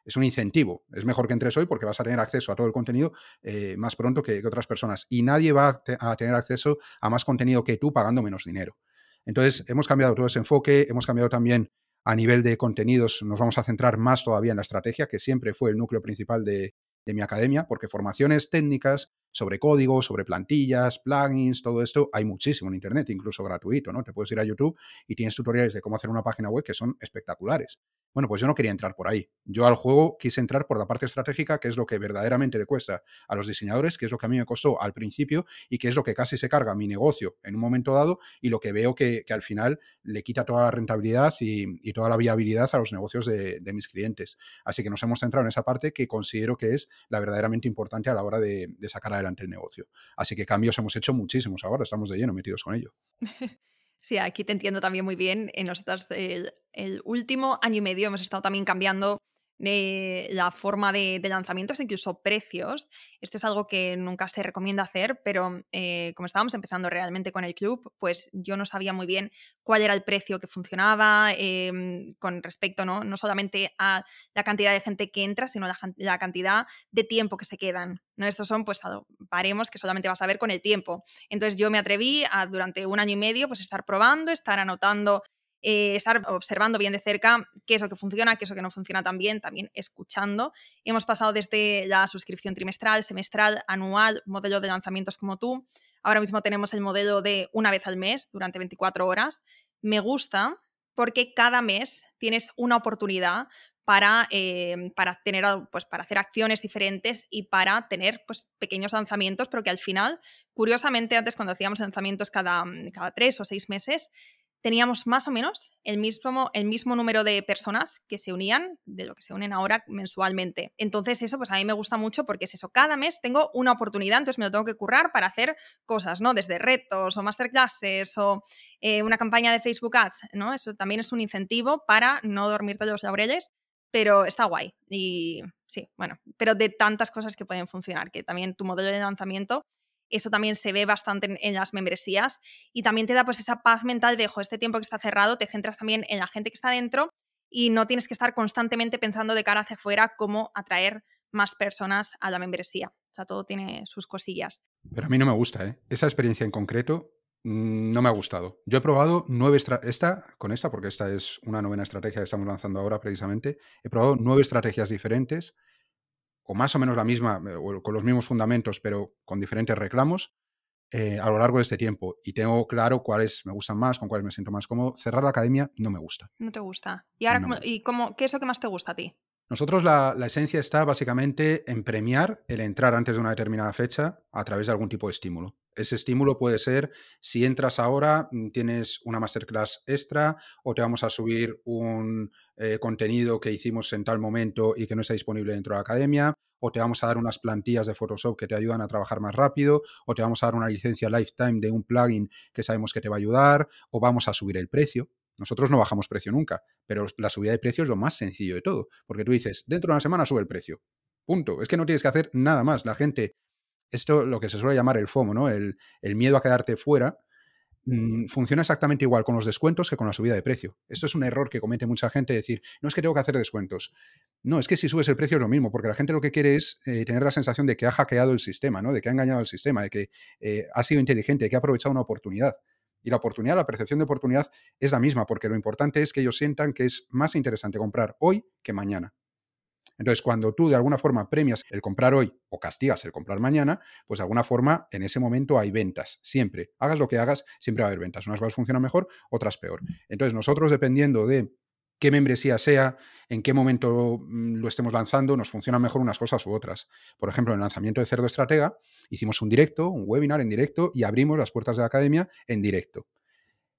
es un incentivo. Es mejor que entres hoy porque vas a tener acceso a todo el contenido eh, más pronto que, otras personas. Y nadie va a tener acceso a más contenido que tú pagando menos dinero. Entonces, hemos cambiado todo ese enfoque, hemos cambiado también a nivel de contenidos nos vamos a centrar más todavía en la estrategia, que siempre fue el núcleo principal de, mi academia, porque formaciones técnicas sobre código, sobre plantillas, plugins, todo esto, hay muchísimo en Internet, incluso gratuito, ¿no? Te puedes ir a YouTube y tienes tutoriales de cómo hacer una página web que son espectaculares. Bueno, pues yo no quería entrar por ahí. Yo al juego quise entrar por la parte estratégica, que es lo que verdaderamente le cuesta a los diseñadores, que es lo que a mí me costó al principio y que es lo que casi se carga mi negocio en un momento dado y lo que veo que, al final le quita toda la rentabilidad y, toda la viabilidad a los negocios de, mis clientes. Así que nos hemos centrado en esa parte que considero que es la verdaderamente importante a la hora de, de sacar adelante el negocio. Así que cambios hemos hecho muchísimos ahora, estamos de lleno metidos con ello. [LAUGHS] Sí, aquí te entiendo también muy bien. En nosotros el, el último año y medio hemos estado también cambiando de la forma de, lanzamientos, incluso precios. Esto es algo que nunca se recomienda hacer, pero eh, como estábamos empezando realmente con el club, pues yo no sabía muy bien cuál era el precio que funcionaba em, con respecto ¿no? no solamente a la cantidad de gente que entra, sino la, la cantidad de tiempo que se quedan. ¿no? Estos son pues paremos que solamente vas a ver con el tiempo. Entonces yo me atreví a durante un año y medio pues estar probando, estar anotando eh, estar observando bien de cerca qué es lo que funciona, qué es lo que no funciona tan bien, también escuchando. Hemos pasado desde la suscripción trimestral, semestral, anual, modelo de lanzamientos como tú, ahora mismo tenemos el modelo de una vez al mes durante 24 horas. Me gusta porque cada mes tienes una oportunidad para, eh, para, tener, pues, para hacer acciones diferentes y para tener pues, pequeños lanzamientos, pero que al final, curiosamente, antes cuando hacíamos lanzamientos cada, cada tres o seis meses, teníamos más o menos el mismo, el mismo número de personas que se unían, de lo que se unen ahora mensualmente. Entonces eso pues a mí me gusta mucho porque es eso, cada mes tengo una oportunidad, entonces me lo tengo que currar para hacer cosas, ¿no? Desde retos o masterclasses o eh, una campaña de Facebook Ads, ¿no? Eso también es un incentivo para no dormirte los laureles, pero está guay. Y sí, bueno, pero de tantas cosas que pueden funcionar, que también tu modelo de lanzamiento eso también se ve bastante en, las membresías y también te da pues esa paz mental de, este tiempo que está cerrado, te centras también en la gente que está dentro y no tienes que estar constantemente pensando de cara hacia afuera cómo atraer más personas a la membresía. O sea, todo tiene sus cosillas. Pero a mí no me gusta, ¿eh? Esa experiencia en concreto mm, no me ha gustado. Yo he probado nueve esta con esta, porque esta es una novena estrategia que estamos lanzando ahora precisamente. He probado nueve estrategias diferentes o más o menos la misma, eh, o con los mismos fundamentos, pero con diferentes reclamos eh, a lo largo de este tiempo. Y tengo claro cuáles me gustan más, con cuáles me siento más cómodo. Cerrar la academia no me gusta. No te gusta. ¿Y ahora ¿y cómo, qué es lo que más te gusta a ti? Nosotros la, esencia está básicamente en premiar el entrar antes de una determinada fecha a través de algún tipo de estímulo. Ese estímulo puede ser, si entras ahora, mm, tienes una masterclass extra o te vamos a subir un eh, contenido que hicimos en tal momento y que no está disponible dentro de la academia, o te vamos a dar unas plantillas de Photoshop que te ayudan a trabajar más rápido, o te vamos a dar una licencia lifetime de un plugin que sabemos que te va a ayudar, o vamos a subir el precio. Nosotros no bajamos precio nunca, pero la subida de precio es lo más sencillo de todo, porque tú dices, dentro de una semana sube el precio. Punto. Es que no tienes que hacer nada más. La gente esto lo que se suele llamar el FOMO, ¿no? El, miedo a quedarte fuera, mm, funciona exactamente igual con los descuentos que con la subida de precio. Esto es un error que comete mucha gente, decir, no es que tengo que hacer descuentos. No, es que si subes el precio es lo mismo, porque la gente lo que quiere es eh, tener la sensación de que ha hackeado el sistema, ¿no? De que ha engañado al sistema, de que eh, ha sido inteligente, de que ha aprovechado una oportunidad. Y la oportunidad, la percepción de oportunidad es la misma, porque lo importante es que ellos sientan que es más interesante comprar hoy que mañana. Entonces, cuando tú de alguna forma premias el comprar hoy o castigas el comprar mañana, pues de alguna forma en ese momento hay ventas. Siempre. Hagas lo que hagas, siempre va a haber ventas. Unas cosas funcionan mejor, otras peor. Entonces, nosotros dependiendo de qué membresía sea, en qué momento mm, lo estemos lanzando, nos funcionan mejor unas cosas u otras. Por ejemplo, en el lanzamiento de Cerdo Estratega, hicimos un directo, un webinar en directo y abrimos las puertas de la academia en directo.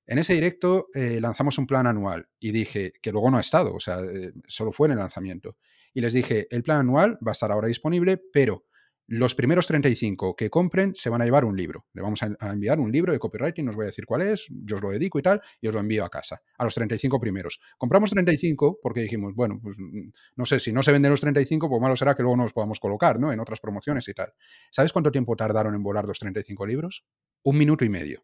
En ese directo eh, lanzamos un plan anual y dije que luego no ha estado, o sea, eh, solo fue en el lanzamiento y les dije, el plan anual va a estar ahora disponible, pero los primeros 35 que compren se van a llevar un libro. Le vamos a enviar un libro de copywriting, os voy a decir cuál es, yo os lo dedico y tal, y os lo envío a casa, a los 35 primeros. Compramos 35 porque dijimos, bueno, pues mm, no sé, si no se venden los 35, pues malo será que luego nos podamos colocar, ¿no? En otras promociones y tal. ¿Sabes cuánto tiempo tardaron en volar los 35 libros? Un minuto y medio.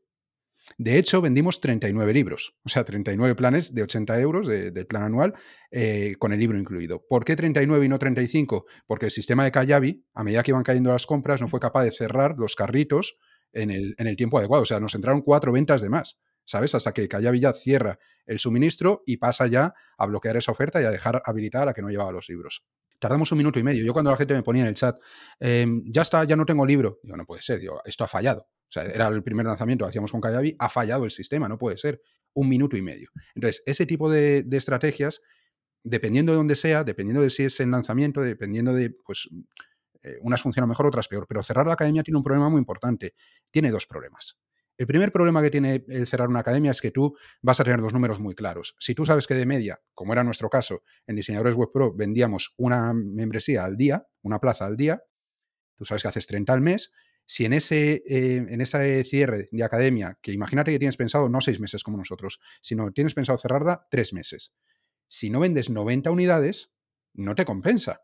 De hecho, vendimos 39 libros, o sea, 39 planes de 80 euros del plan anual eh, con el libro incluido. ¿Por qué 39 y no 35? Porque el sistema de Kayabi, a medida que iban cayendo las compras, no fue capaz de cerrar los carritos en el, en el tiempo adecuado. O sea, nos entraron cuatro ventas de más, ¿sabes? Hasta que Kayabi ya cierra el suministro y pasa ya a bloquear esa oferta y a dejar habilitada a la que no llevaba los libros. Tardamos un minuto y medio. Yo cuando la gente me ponía en el chat, em, ya está, ya no tengo libro, digo, no puede ser, digo, esto ha fallado. O sea, era el primer lanzamiento que hacíamos con Kayabi, ha fallado el sistema, no puede ser. Un minuto y medio. Entonces, ese tipo de, estrategias, dependiendo de dónde sea, dependiendo de si es en lanzamiento, dependiendo de, pues, eh, unas funcionan mejor, otras peor. Pero cerrar la academia tiene un problema muy importante. Tiene dos problemas. El primer problema que tiene el cerrar una academia es que tú vas a tener dos números muy claros. Si tú sabes que de media, como era nuestro caso, en Diseñadores Web Pro vendíamos una membresía al día, una plaza al día, tú sabes que haces 30 al mes, si en ese, eh, en ese cierre de academia, que imagínate que tienes pensado no seis meses como nosotros, sino tienes pensado cerrarla tres meses, si no vendes 90 unidades, no te compensa.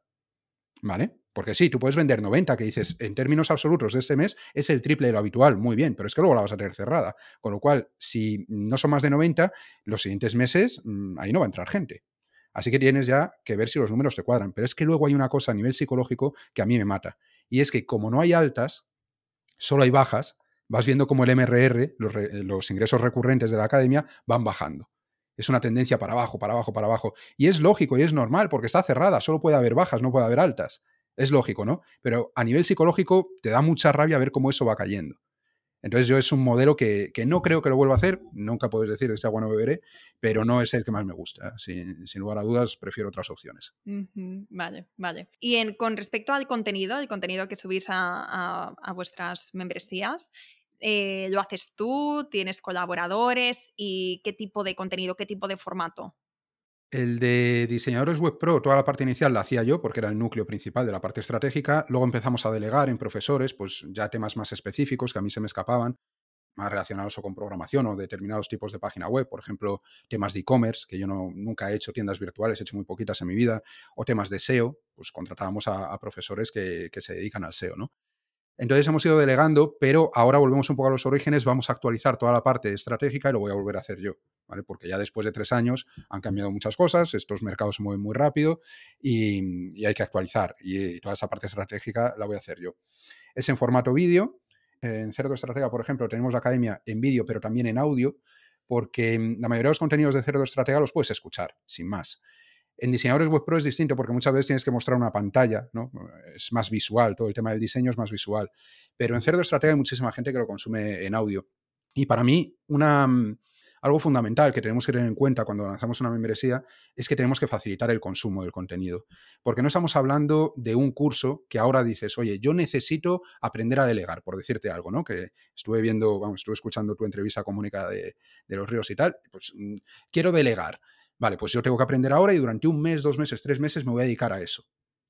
¿Vale? Porque sí, tú puedes vender 90, que dices, en términos absolutos de este mes es el triple de lo habitual, muy bien, pero es que luego la vas a tener cerrada. Con lo cual, si no son más de 90, los siguientes meses mm, ahí no va a entrar gente. Así que tienes ya que ver si los números te cuadran. Pero es que luego hay una cosa a nivel psicológico que a mí me mata. Y es que como no hay altas, solo hay bajas, vas viendo como el MRR, los, ingresos recurrentes de la academia, van bajando. Es una tendencia para abajo, para abajo, para abajo. Y es lógico y es normal porque está cerrada, solo puede haber bajas, no puede haber altas. Es lógico, ¿no? Pero a nivel psicológico te da mucha rabia ver cómo eso va cayendo. Entonces yo es un modelo que, no creo que lo vuelva a hacer, nunca puedes decir de este agua no beberé, pero no es el que más me gusta. Sin, lugar a dudas, prefiero otras opciones. Vale, vale. Y en, con respecto al contenido, el contenido que subís a, vuestras membresías, eh, ¿lo haces tú? ¿Tienes colaboradores? ¿Y qué tipo de contenido, qué tipo de formato? El de diseñadores web pro, toda la parte inicial la hacía yo porque era el núcleo principal de la parte estratégica. Luego empezamos a delegar en profesores, pues ya temas más específicos que a mí se me escapaban, más relacionados o con programación o determinados tipos de página web, por ejemplo, temas de e-commerce, que yo no, nunca he hecho tiendas virtuales, he hecho muy poquitas en mi vida, o temas de SEO, pues contratábamos a, profesores que, que, se dedican al SEO, ¿no? Entonces hemos ido delegando, pero ahora volvemos un poco a los orígenes, vamos a actualizar toda la parte estratégica y lo voy a volver a hacer yo, ¿vale? Porque ya después de tres años han cambiado muchas cosas, estos mercados se mueven muy rápido y, hay que actualizar y, toda esa parte estratégica la voy a hacer yo. Es en formato vídeo. En Cerdo Estratega, por ejemplo, tenemos la academia en vídeo, pero también en audio, porque la mayoría de los contenidos de Cerdo Estratega los puedes escuchar, sin más. En diseñadores web pro es distinto porque muchas veces tienes que mostrar una pantalla, ¿no? Es más visual, todo el tema del diseño es más visual. Pero en Cerdo Estratega hay muchísima gente que lo consume en audio. Y para mí, una, mm, algo fundamental que tenemos que tener en cuenta cuando lanzamos una membresía es que tenemos que facilitar el consumo del contenido. Porque no estamos hablando de un curso que ahora dices, oye, yo necesito aprender a delegar, por decirte algo, ¿no? Que estuve viendo, vamos, estuve escuchando tu entrevista comunica de, de los ríos y tal, pues mm, quiero delegar. Vale, pues yo tengo que aprender ahora y durante un mes, dos meses, tres meses me voy a dedicar a eso.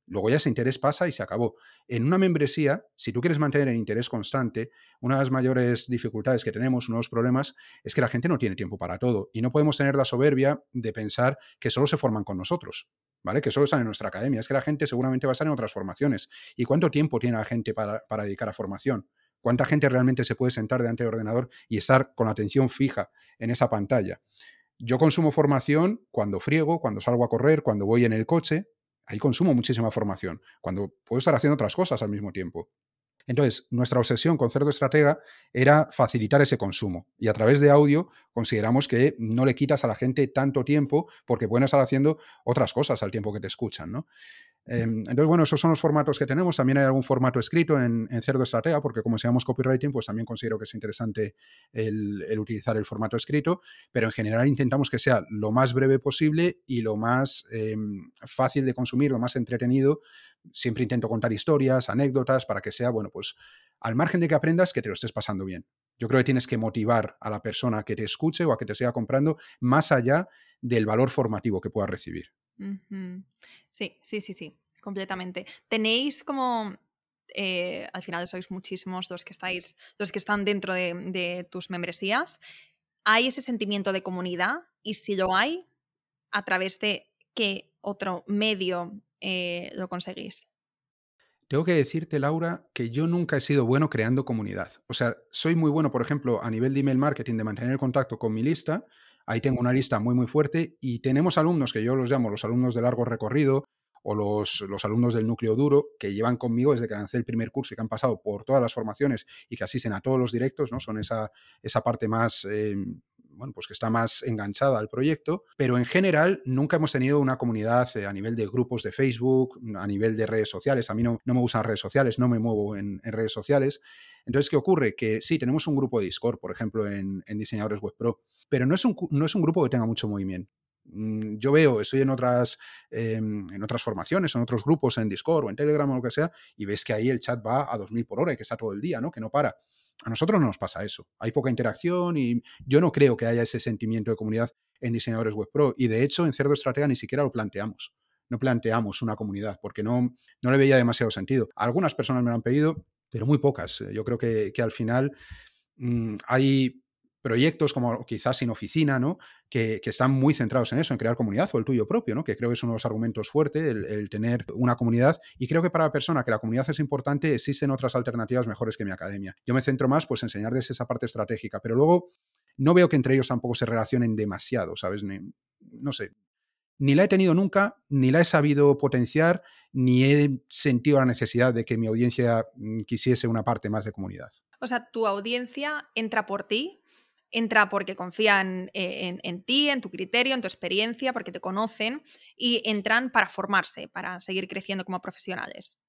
Luego ya ese interés pasa y se acabó. En una membresía, si tú quieres mantener el interés constante, una de las mayores dificultades que tenemos, uno de los problemas, es que la gente no tiene tiempo para todo y no podemos tener la soberbia de pensar que solo se forman con nosotros. ¿Vale? Que solo están en nuestra academia. Es que la gente seguramente va a estar en otras formaciones. ¿Y cuánto tiempo tiene la gente para, para dedicar a formación? ¿Cuánta gente realmente se puede sentar delante del ordenador y estar con la atención fija en esa pantalla? Yo consumo formación cuando friego, cuando salgo a correr, cuando voy en el coche. Ahí consumo muchísima formación, cuando puedo estar haciendo otras cosas al mismo tiempo. Entonces, nuestra obsesión con Cerdo Estratega era facilitar ese consumo. Y a través de audio consideramos que no le quitas a la gente tanto tiempo porque pueden estar haciendo otras cosas al tiempo que te escuchan. ¿no? Em, entonces, bueno, esos son los formatos que tenemos. También hay algún formato escrito en, Cerdo Estratega, porque como se llama copywriting, pues también considero que es interesante el, utilizar el formato escrito, pero en general intentamos que sea lo más breve posible y lo más em, fácil de consumir, lo más entretenido. Siempre intento contar historias, anécdotas, para que sea, bueno, pues al margen de que aprendas, que te lo estés pasando bien. Yo creo que tienes que motivar a la persona que te escuche o a que te siga comprando más allá del valor formativo que pueda recibir. Sí, sí, sí, sí, completamente. Tenéis como, eh, al final sois muchísimos los que estáis, los que están dentro de, tus membresías. ¿Hay ese sentimiento de comunidad? Y si lo hay, ¿a través de qué otro medio eh, lo conseguís? Tengo que decirte, Laura, que yo nunca he sido bueno creando comunidad. O sea, soy muy bueno, por ejemplo, a nivel de email marketing, de mantener el contacto con mi lista, Ahí tengo una lista muy, muy fuerte y tenemos alumnos que yo los llamo los alumnos de largo recorrido o los, los, alumnos del núcleo duro que llevan conmigo desde que lancé el primer curso y que han pasado por todas las formaciones y que asisten a todos los directos, ¿no? Son esa, esa parte más, eh, bueno, pues que está más enganchada al proyecto, pero en general nunca hemos tenido una comunidad eh, a nivel de grupos de Facebook, a nivel de redes sociales. A mí no, no me gustan redes sociales, no me muevo en, redes sociales. Entonces, ¿qué ocurre? Que sí, tenemos un grupo de Discord, por ejemplo, en, en Diseñadores Web Pro, pero no es, un, no es un grupo que tenga mucho movimiento. Mm, yo veo, estoy en otras, em, en otras formaciones, en otros grupos, en Discord o en Telegram o lo que sea, y ves que ahí el chat va a 2000 por hora y que está todo el día, ¿no? Que no para. A nosotros no nos pasa eso. Hay poca interacción y yo no creo que haya ese sentimiento de comunidad en diseñadores web pro. Y de hecho, en Cerdo Estratega ni siquiera lo planteamos. No planteamos una comunidad porque no, no le veía demasiado sentido. Algunas personas me lo han pedido, pero muy pocas. Yo creo que, que al final mm, hay proyectos como quizás sin oficina, ¿no? Que, están muy centrados en eso, en crear comunidad o el tuyo propio, ¿no? Que creo que es uno de los argumentos fuertes, el, tener una comunidad. Y creo que para la persona que la comunidad es importante, existen otras alternativas mejores que mi academia. Yo me centro más, pues, en enseñarles esa parte estratégica, pero luego no veo que entre ellos tampoco se relacionen demasiado, ¿sabes? no sé. Ni la he tenido nunca, ni la he sabido potenciar, ni he sentido la necesidad de que mi audiencia mm, quisiese una parte más de comunidad. O sea, tu audiencia entra por ti, entra porque confían eh, en, ti, en tu criterio, en tu experiencia, porque te conocen y entran para formarse, para seguir creciendo como profesionales.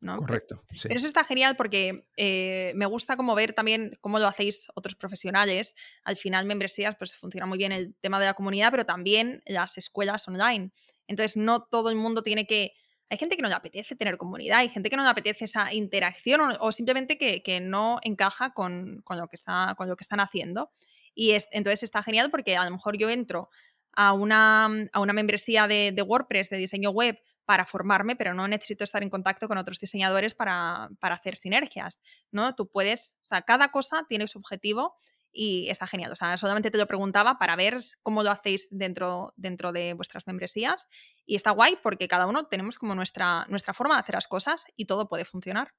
¿no? Correcto. Pero eso está genial porque eh, me gusta como ver también cómo lo hacéis otros profesionales. Al final, membresías, pues funciona muy bien el tema de la comunidad, pero también las escuelas online. Entonces, no todo el mundo tiene que hay gente que no le apetece tener comunidad, hay gente que no le apetece esa interacción o, simplemente que, no encaja con, lo que está, con lo que están haciendo. Y entonces está genial porque a lo mejor yo entro a una, a una membresía de, WordPress, de diseño web, para formarme, pero no necesito estar en contacto con otros diseñadores para, para, hacer sinergias, ¿no? Tú puedes, o sea, cada cosa tiene su objetivo y está genial. O sea, solamente te lo preguntaba para ver cómo lo hacéis dentro, dentro de vuestras membresías y está guay porque cada uno tenemos como nuestra, nuestra forma de hacer las cosas y todo puede funcionar.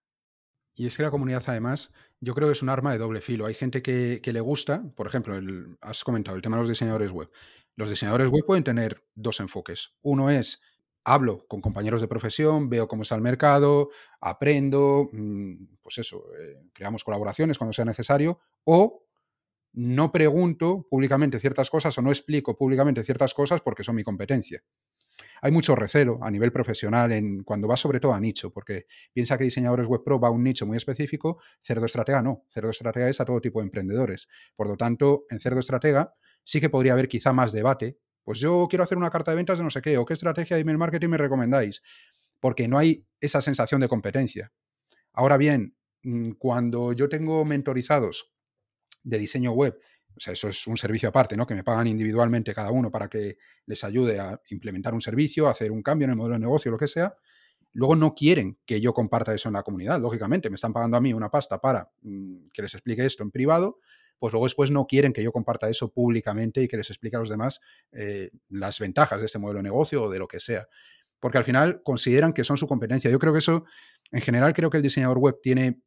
Y es que la comunidad, además, yo creo que es un arma de doble filo. Hay gente que, le gusta, por ejemplo, has comentado el tema de los diseñadores web. Los diseñadores web pueden tener dos enfoques. Uno es, hablo con compañeros de profesión, veo cómo está el mercado, aprendo, mm, pues eso, eh, creamos colaboraciones cuando sea necesario, o no pregunto públicamente ciertas cosas o no explico públicamente ciertas cosas porque son mi competencia. Hay mucho recelo a nivel profesional en cuando va sobre todo a nicho, porque piensa que diseñadores web pro va a un nicho muy específico, Cerdo Estratega no. Cerdo Estratega es a todo tipo de emprendedores. Por lo tanto, en Cerdo Estratega sí que podría haber quizá más debate. Pues yo quiero hacer una carta de ventas de no sé qué, o qué estrategia de email marketing me recomendáis, porque no hay esa sensación de competencia. Ahora bien, mm, cuando yo tengo mentorizados de diseño web. O sea, eso es un servicio aparte, ¿no? Que me pagan individualmente cada uno para que les ayude a implementar un servicio, a hacer un cambio en el modelo de negocio, lo que sea. Luego no quieren que yo comparta eso en la comunidad, lógicamente. Me están pagando a mí una pasta para mm, que les explique esto en privado, pues luego después no quieren que yo comparta eso públicamente y que les explique a los demás eh, las ventajas de este modelo de negocio o de lo que sea. Porque al final consideran que son su competencia. Yo creo que eso, en general, creo que el diseñador web tiene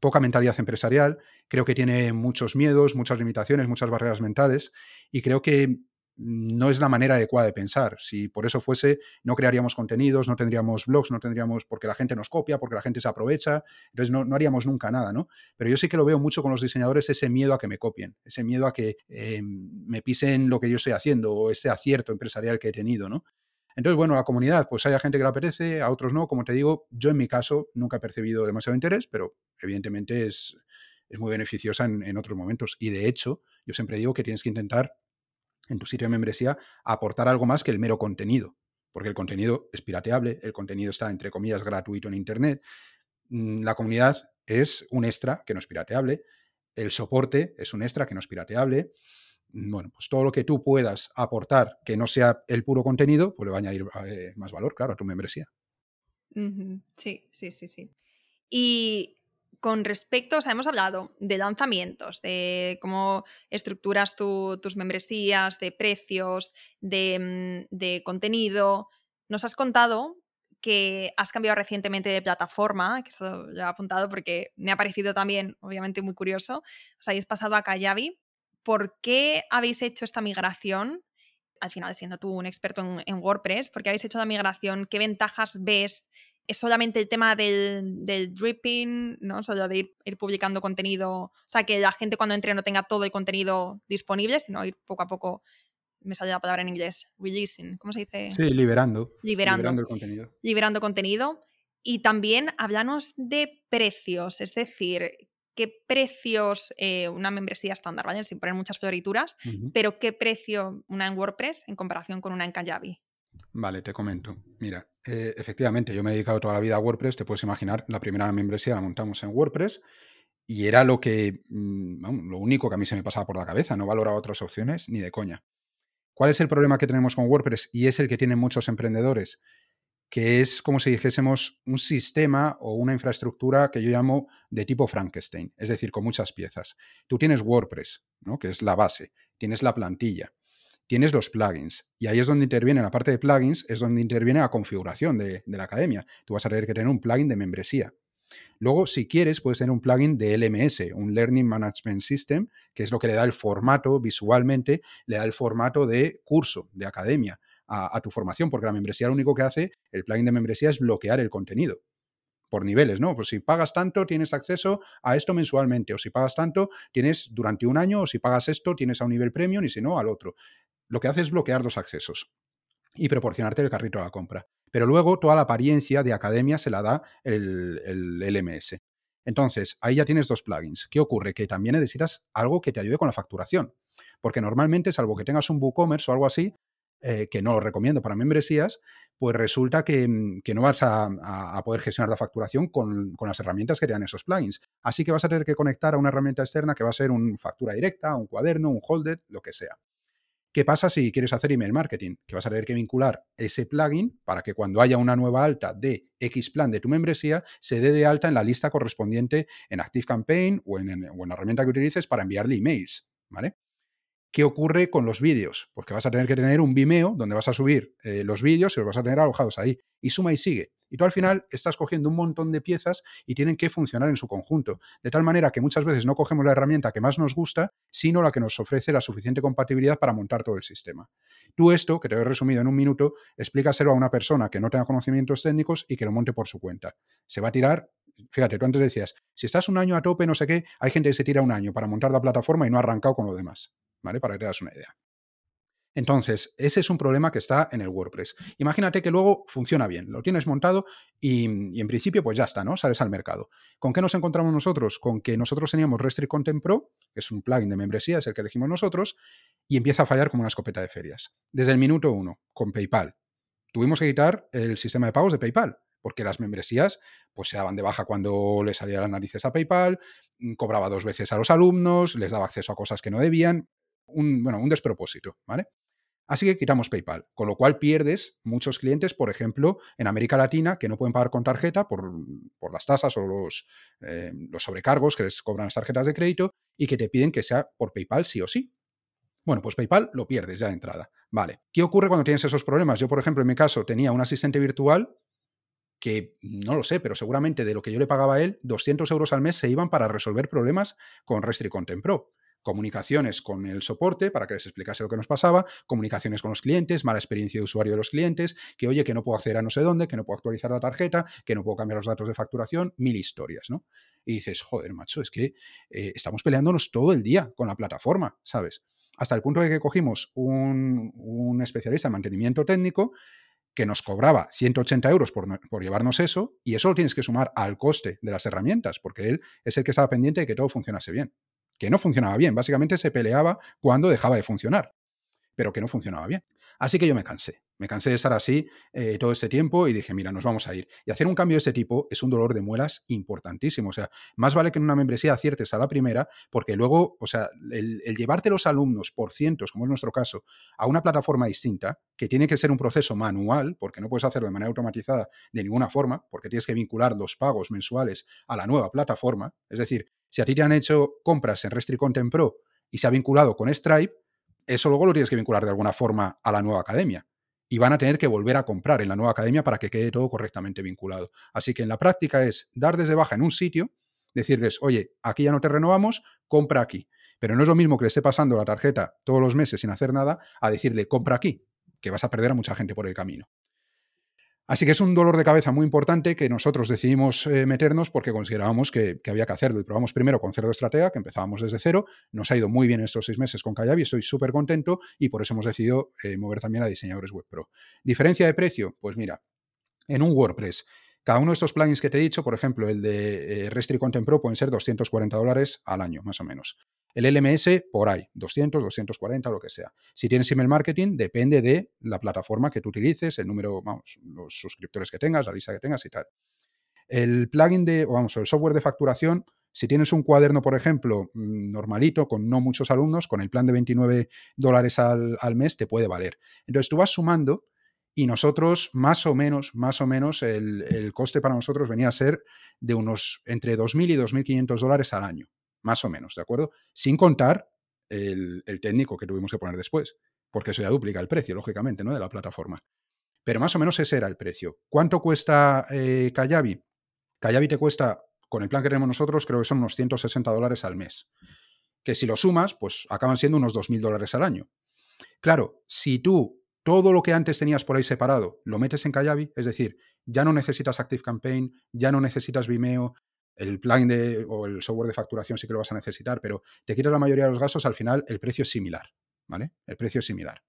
poca mentalidad empresarial, creo que tiene muchos miedos, muchas limitaciones, muchas barreras mentales y creo que no es la manera adecuada de pensar. Si por eso fuese, no crearíamos contenidos, no tendríamos blogs, no tendríamos, porque la gente nos copia, porque la gente se aprovecha, entonces no, haríamos nunca nada, ¿no? Pero yo sí que lo veo mucho con los diseñadores, ese miedo a que me copien, ese miedo a que eh, me pisen lo que yo estoy haciendo o ese acierto empresarial que he tenido, ¿no? Entonces, bueno, la comunidad, pues hay gente que le apetece, a otros no. Como te digo, yo en mi caso nunca he percibido demasiado interés, pero evidentemente es, muy beneficiosa en, otros momentos. Y de hecho, yo siempre digo que tienes que intentar en tu sitio de membresía aportar algo más que el mero contenido, porque el contenido es pirateable, el contenido está, entre comillas, gratuito en Internet. Mm, la comunidad es un extra que no es pirateable, el soporte es un extra que no es pirateable bueno, pues todo lo que tú puedas aportar que no sea el puro contenido, pues le va a añadir eh, más valor, claro, a tu membresía. Sí, sí, sí, sí. Y con respecto, o sea, hemos hablado de lanzamientos, de cómo estructuras tus membresías, de precios, de, mm, de, contenido. Nos has contado que has cambiado recientemente de plataforma, que eso lo he apuntado porque me ha parecido también, obviamente, muy curioso. O sea, habéis pasado a Kayabi. ¿Por qué habéis hecho esta migración? Al final, siendo tú un experto en, WordPress, ¿por qué habéis hecho la migración? ¿Qué ventajas ves? ¿Es solamente el tema del, dripping, ¿no? Solo de ir, publicando contenido? O sea, que la gente cuando entre no tenga todo el contenido disponible, sino ir poco a poco me sale la palabra en inglés, releasing, ¿cómo se dice? Sí, liberando. Liberando, liberando el contenido. Liberando contenido. Y también háblanos de precios, es decir, qué precios, eh, una membresía estándar, ¿vale? Sin poner muchas florituras, pero qué precio una en WordPress en comparación con una en Kajabi. Vale, te comento. Mira, eh, efectivamente, yo me he dedicado toda la vida a WordPress, te puedes imaginar, la primera membresía la montamos en WordPress y era lo que, mm, lo único que a mí se me pasaba por la cabeza, no valoraba otras opciones ni de coña. ¿Cuál es el problema que tenemos con WordPress? Y es el que tienen muchos emprendedores que es como si dijésemos un sistema o una infraestructura que yo llamo de tipo Frankenstein, es decir, con muchas piezas. Tú tienes WordPress, ¿no? que es la base, tienes la plantilla, tienes los plugins, y ahí es donde interviene, la parte de plugins, es donde interviene la configuración de, la academia. Tú vas a tener que tener un plugin de membresía. Luego, si quieres, puedes tener un plugin de LMS, un Learning Management System, que es lo que le da el formato visualmente, le da el formato de curso, de academia a, tu formación, porque la membresía lo único que hace, el plugin de membresía es bloquear el contenido por niveles, ¿no? Pues si pagas tanto, tienes acceso a esto mensualmente, o si pagas tanto, tienes durante un año, o si pagas esto, tienes a un nivel premium, y si no, al otro. Lo que hace es bloquear los accesos y proporcionarte el carrito a la compra. Pero luego toda la apariencia de academia se la da el, el LMS. Entonces, ahí ya tienes dos plugins. ¿Qué ocurre? Que también necesitas algo que te ayude con la facturación. Porque normalmente, salvo que tengas un WooCommerce o algo así, eh, que no lo recomiendo para membresías, pues resulta que, mm, no vas a, poder gestionar la facturación con, las herramientas que te dan esos plugins. Así que vas a tener que conectar a una herramienta externa que va a ser una factura directa, un cuaderno, un holded, lo que sea. ¿Qué pasa si quieres hacer email marketing? Que vas a tener que vincular ese plugin para que cuando haya una nueva alta de X plan de tu membresía, se dé de alta en la lista correspondiente en ActiveCampaign o en, o en la herramienta que utilices para enviarle emails. ¿Vale? ¿Qué ocurre con los vídeos? Porque vas a tener que tener un Vimeo donde vas a subir eh, los vídeos y los vas a tener alojados ahí. Y suma y sigue. Y tú al final estás cogiendo un montón de piezas y tienen que funcionar en su conjunto. De tal manera que muchas veces no cogemos la herramienta que más nos gusta, sino la que nos ofrece la suficiente compatibilidad para montar todo el sistema. Tú esto, que te he resumido en un minuto, explícaselo a una persona que no tenga conocimientos técnicos y que lo monte por su cuenta. Se va a tirar fíjate, tú antes decías, si estás un año a tope, no sé qué, hay gente que se tira un año para montar la plataforma y no ha arrancado con lo demás. ¿vale? Para que te das una idea. Entonces, ese es un problema que está en el WordPress. Imagínate que luego funciona bien, lo tienes montado y, en principio pues ya está, ¿no? Sales al mercado. ¿Con qué nos encontramos nosotros? Con que nosotros teníamos Restrict Content Pro, que es un plugin de membresía, es el que elegimos nosotros, y empieza a fallar como una escopeta de ferias. Desde el minuto uno, con PayPal. Tuvimos que quitar el sistema de pagos de PayPal, porque las membresías pues se daban de baja cuando le salía las narices a PayPal, mm, cobraba dos veces a los alumnos, les daba acceso a cosas que no debían un, bueno, un despropósito, ¿vale? Así que quitamos PayPal, con lo cual pierdes muchos clientes, por ejemplo, en América Latina, que no pueden pagar con tarjeta por, las tasas o los, eh, los sobrecargos que les cobran las tarjetas de crédito y que te piden que sea por PayPal sí o sí. Bueno, pues PayPal lo pierdes ya de entrada. Vale. ¿Qué ocurre cuando tienes esos problemas? Yo, por ejemplo, en mi caso tenía un asistente virtual que no lo sé, pero seguramente de lo que yo le pagaba a él, 200 euros al mes se iban para resolver problemas con Restrict Content Pro comunicaciones con el soporte para que les explicase lo que nos pasaba, comunicaciones con los clientes, mala experiencia de usuario de los clientes, que oye, que no puedo acceder a no sé dónde, que no puedo actualizar la tarjeta, que no puedo cambiar los datos de facturación, mil historias, ¿no? Y dices, joder, macho, es que eh, estamos peleándonos todo el día con la plataforma, ¿sabes? Hasta el punto de que cogimos un, un especialista en mantenimiento técnico que nos cobraba 180 euros por, por, llevarnos eso, y eso lo tienes que sumar al coste de las herramientas, porque él es el que estaba pendiente de que todo funcionase bien que no funcionaba bien. Básicamente se peleaba cuando dejaba de funcionar, pero que no funcionaba bien. Así que yo me cansé. Me cansé de estar así eh, todo este tiempo y dije, mira, nos vamos a ir. Y hacer un cambio de ese tipo es un dolor de muelas importantísimo. O sea, más vale que en una membresía aciertes a la primera, porque luego, o sea, el, llevarte los alumnos por cientos, como es nuestro caso, a una plataforma distinta, que tiene que ser un proceso manual, porque no puedes hacerlo de manera automatizada de ninguna forma, porque tienes que vincular los pagos mensuales a la nueva plataforma. Es decir, si a ti te han hecho compras en Restrict Content Pro y se ha vinculado con Stripe, eso luego lo tienes que vincular de alguna forma a la nueva academia. Y van a tener que volver a comprar en la nueva academia para que quede todo correctamente vinculado. Así que en la práctica es dar desde baja en un sitio, decirles, oye, aquí ya no te renovamos, compra aquí. Pero no es lo mismo que le esté pasando la tarjeta todos los meses sin hacer nada a decirle, compra aquí, que vas a perder a mucha gente por el camino. Así que es un dolor de cabeza muy importante que nosotros decidimos eh, meternos porque considerábamos que, había que hacerlo. Y probamos primero con Cerdo Estratega, que empezábamos desde cero. Nos ha ido muy bien estos seis meses con Kayabi, estoy súper contento y por eso hemos decidido eh, mover también a diseñadores web pro. ¿Diferencia de precio? Pues mira, en un WordPress, cada uno de estos plugins que te he dicho, por ejemplo, el de eh, Restrict Content Pro pueden ser 240 dólares al año, más o menos. El LMS, por ahí, 200, 240, lo que sea. Si tienes email marketing, depende de la plataforma que tú utilices, el número, vamos, los suscriptores que tengas, la lista que tengas y tal. El plugin de, vamos, el software de facturación, si tienes un cuaderno, por ejemplo, mm, normalito, con no muchos alumnos, con el plan de 29 dólares al, mes, te puede valer. Entonces tú vas sumando y nosotros, más o menos, más o menos, el, el coste para nosotros venía a ser de unos entre 2.000 y 2.500 dólares al año más o menos, ¿de acuerdo? Sin contar el, técnico que tuvimos que poner después, porque eso ya duplica el precio, lógicamente, ¿no? De la plataforma. Pero más o menos ese era el precio. ¿Cuánto cuesta eh, Kayabi? Kayabi te cuesta, con el plan que tenemos nosotros, creo que son unos 160 dólares al mes. Que si lo sumas, pues acaban siendo unos 2.000 dólares al año. Claro, si tú todo lo que antes tenías por ahí separado lo metes en Kayabi, es decir, ya no necesitas ActiveCampaign, ya no necesitas Vimeo, el plugin de, o el software de facturación sí que lo vas a necesitar, pero te quitas la mayoría de los gastos, al final el precio es similar, ¿vale? El precio es similar.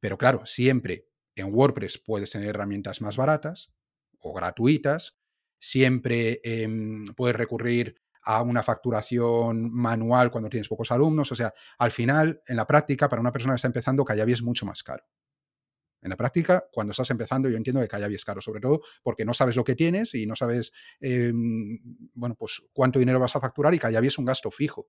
Pero claro, siempre en WordPress puedes tener herramientas más baratas o gratuitas, siempre em, puedes recurrir a una facturación manual cuando tienes pocos alumnos. O sea, al final, en la práctica, para una persona que está empezando, Kajabi es mucho más caro. En la práctica, cuando estás empezando, yo entiendo que Kajabi es caro, sobre todo porque no sabes lo que tienes y no sabes, em, bueno, pues cuánto dinero vas a facturar y Kajabi es un gasto fijo.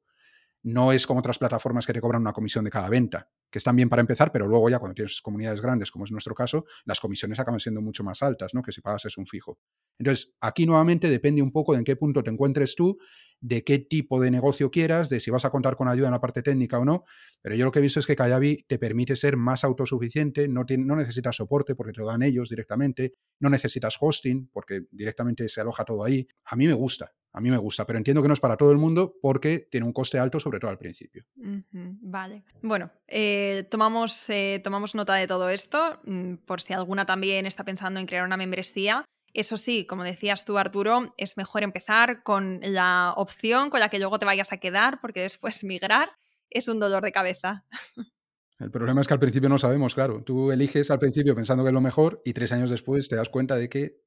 No es como otras plataformas que te cobran una comisión de cada venta, que están bien para empezar, pero luego ya cuando tienes comunidades grandes, como es nuestro caso, las comisiones acaban siendo mucho más altas, ¿no? Que si pagas es un fijo. Entonces, aquí nuevamente depende un poco de en qué punto te encuentres tú, de qué tipo de negocio quieras, de si vas a contar con ayuda en la parte técnica o no. Pero yo lo que he visto es que Kayabi te permite ser más autosuficiente, no, necesitas soporte porque te lo dan ellos directamente, no necesitas hosting porque directamente se aloja todo ahí. A mí me gusta, a mí me gusta, pero entiendo que no es para todo el mundo porque tiene un coste alto, sobre todo al principio. vale. Bueno, eh, tomamos, eh, tomamos nota de todo esto, mm, por si alguna también está pensando en crear una membresía. Eso sí, como decías tú, Arturo, es mejor empezar con la opción con la que luego te vayas a quedar, porque después [LAUGHS] migrar es un dolor de cabeza. [LAUGHS] El problema es que al principio no sabemos, claro. Tú eliges al principio pensando que es lo mejor y tres años después te das cuenta de que...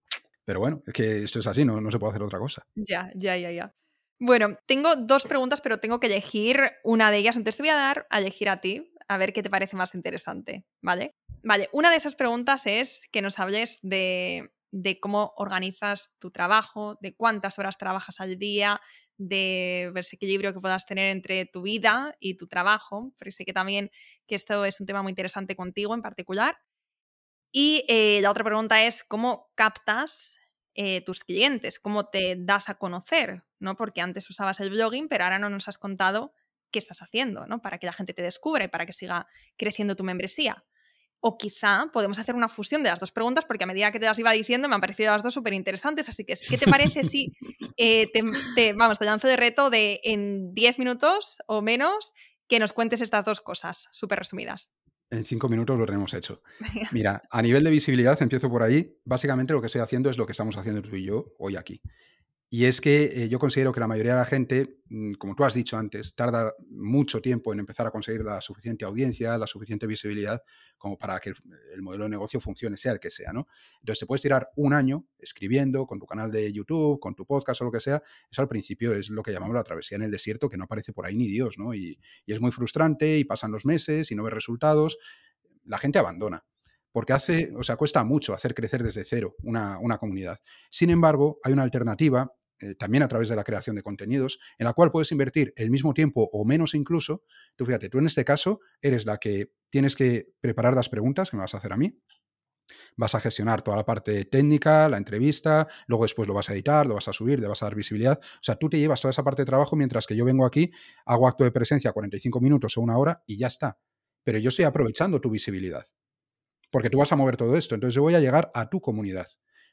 Pero bueno, es que esto es así, no, no se puede hacer otra cosa. Ya, ya, ya, ya. Bueno, tengo dos preguntas, pero tengo que elegir una de ellas. Entonces te voy a dar a elegir a ti, a ver qué te parece más interesante, ¿vale? Vale, una de esas preguntas es que nos hables de de cómo organizas tu trabajo, de cuántas horas trabajas al día, de ese equilibrio que puedas tener entre tu vida y tu trabajo, porque sé que también que esto es un tema muy interesante contigo en particular. Y eh, la otra pregunta es cómo captas eh, tus clientes, cómo te das a conocer, ¿no? Porque antes usabas el blogging, pero ahora no nos has contado qué estás haciendo, ¿no? Para que la gente te descubra y para que siga creciendo tu membresía. O quizá podemos hacer una fusión de las dos preguntas, porque a medida que te las iba diciendo me han parecido las dos súper interesantes. Así que, ¿qué te parece si [LAUGHS] eh, te, vamos, te lanzo de reto de en 10 minutos o menos que nos cuentes estas dos cosas súper resumidas? En cinco minutos lo tenemos hecho. [LAUGHS] Mira, a nivel de visibilidad, empiezo por ahí. Básicamente lo que estoy haciendo es lo que estamos haciendo tú y yo hoy aquí. Y es que eh, yo considero que la mayoría de la gente, mm, como tú has dicho antes, tarda mucho tiempo en empezar a conseguir la suficiente audiencia, la suficiente visibilidad, como para que el, modelo de negocio funcione, sea el que sea, ¿no? Entonces te puedes tirar un año escribiendo con tu canal de YouTube, con tu podcast o lo que sea. Eso al principio es lo que llamamos la travesía en el desierto, que no aparece por ahí ni Dios, ¿no? Y, es muy frustrante y pasan los meses y no ves resultados. La gente abandona porque hace, o sea, cuesta mucho hacer crecer desde cero una, una, comunidad. Sin embargo, hay una alternativa eh, también a través de la creación de contenidos, en la cual puedes invertir el mismo tiempo o menos incluso. Tú fíjate, tú en este caso eres la que tienes que preparar las preguntas que me vas a hacer a mí. Vas a gestionar toda la parte técnica, la entrevista, luego después lo vas a editar, lo vas a subir, le vas a dar visibilidad. O sea, tú te llevas toda esa parte de trabajo mientras que yo vengo aquí, hago acto de presencia 45 minutos o una hora y ya está. Pero yo estoy aprovechando tu visibilidad. Porque tú vas a mover todo esto. Entonces yo voy a llegar a tu comunidad.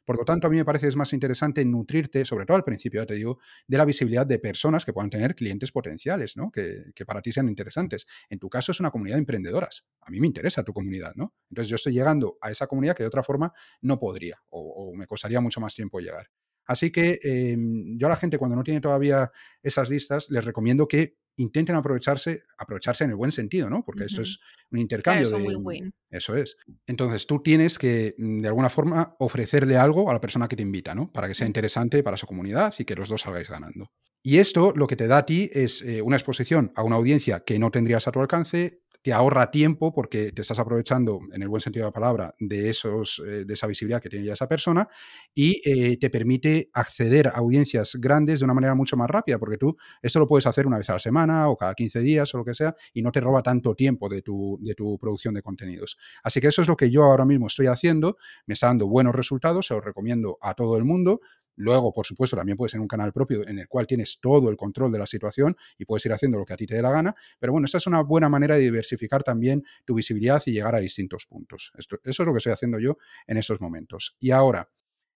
Por lo tanto, a mí me parece es más interesante nutrirte, sobre todo al principio, ya te digo, de la visibilidad de personas que puedan tener clientes potenciales, ¿no? Que, para ti sean interesantes. En tu caso es una comunidad de emprendedoras. A mí me interesa tu comunidad, ¿no? Entonces yo estoy llegando a esa comunidad que de otra forma no podría o, me costaría mucho más tiempo llegar. Así que em, yo a la gente cuando no tiene todavía esas listas les recomiendo que intenten aprovecharse, aprovecharse en el buen sentido, ¿no? Porque esto es un intercambio de... Eso es. Entonces tú tienes que, mm, de alguna forma, ofrecerle algo a la persona que te invita, ¿no? Para que sea interesante para su comunidad y que los dos salgáis ganando. Y esto lo que te da a ti es eh, una exposición a una audiencia que no tendrías a tu alcance, te ahorra tiempo porque te estás aprovechando, en el buen sentido de la palabra, de, esos, eh, de esa visibilidad que tiene ya esa persona y eh, te permite acceder a audiencias grandes de una manera mucho más rápida, porque tú esto lo puedes hacer una vez a la semana o cada 15 días o lo que sea y no te roba tanto tiempo de tu, de tu producción de contenidos. Así que eso es lo que yo ahora mismo estoy haciendo, me está dando buenos resultados, se los recomiendo a todo el mundo. Luego, por supuesto, también puedes tener un canal propio en el cual tienes todo el control de la situación y puedes ir haciendo lo que a ti te dé la gana. Pero bueno, esta es una buena manera de diversificar también tu visibilidad y llegar a distintos puntos. eso es lo que estoy haciendo yo en estos momentos. Y ahora,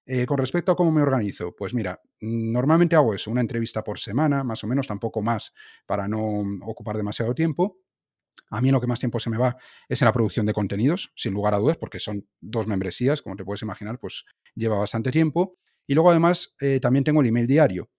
eh, con respecto a cómo me organizo, pues mira, normalmente hago eso, una entrevista por semana, más o menos, tampoco más para no ocupar demasiado tiempo. A mí lo que más tiempo se me va es en la producción de contenidos, sin lugar a dudas, porque son dos membresías, como te puedes imaginar, pues lleva bastante tiempo. Y luego además eh, también tengo el email diario,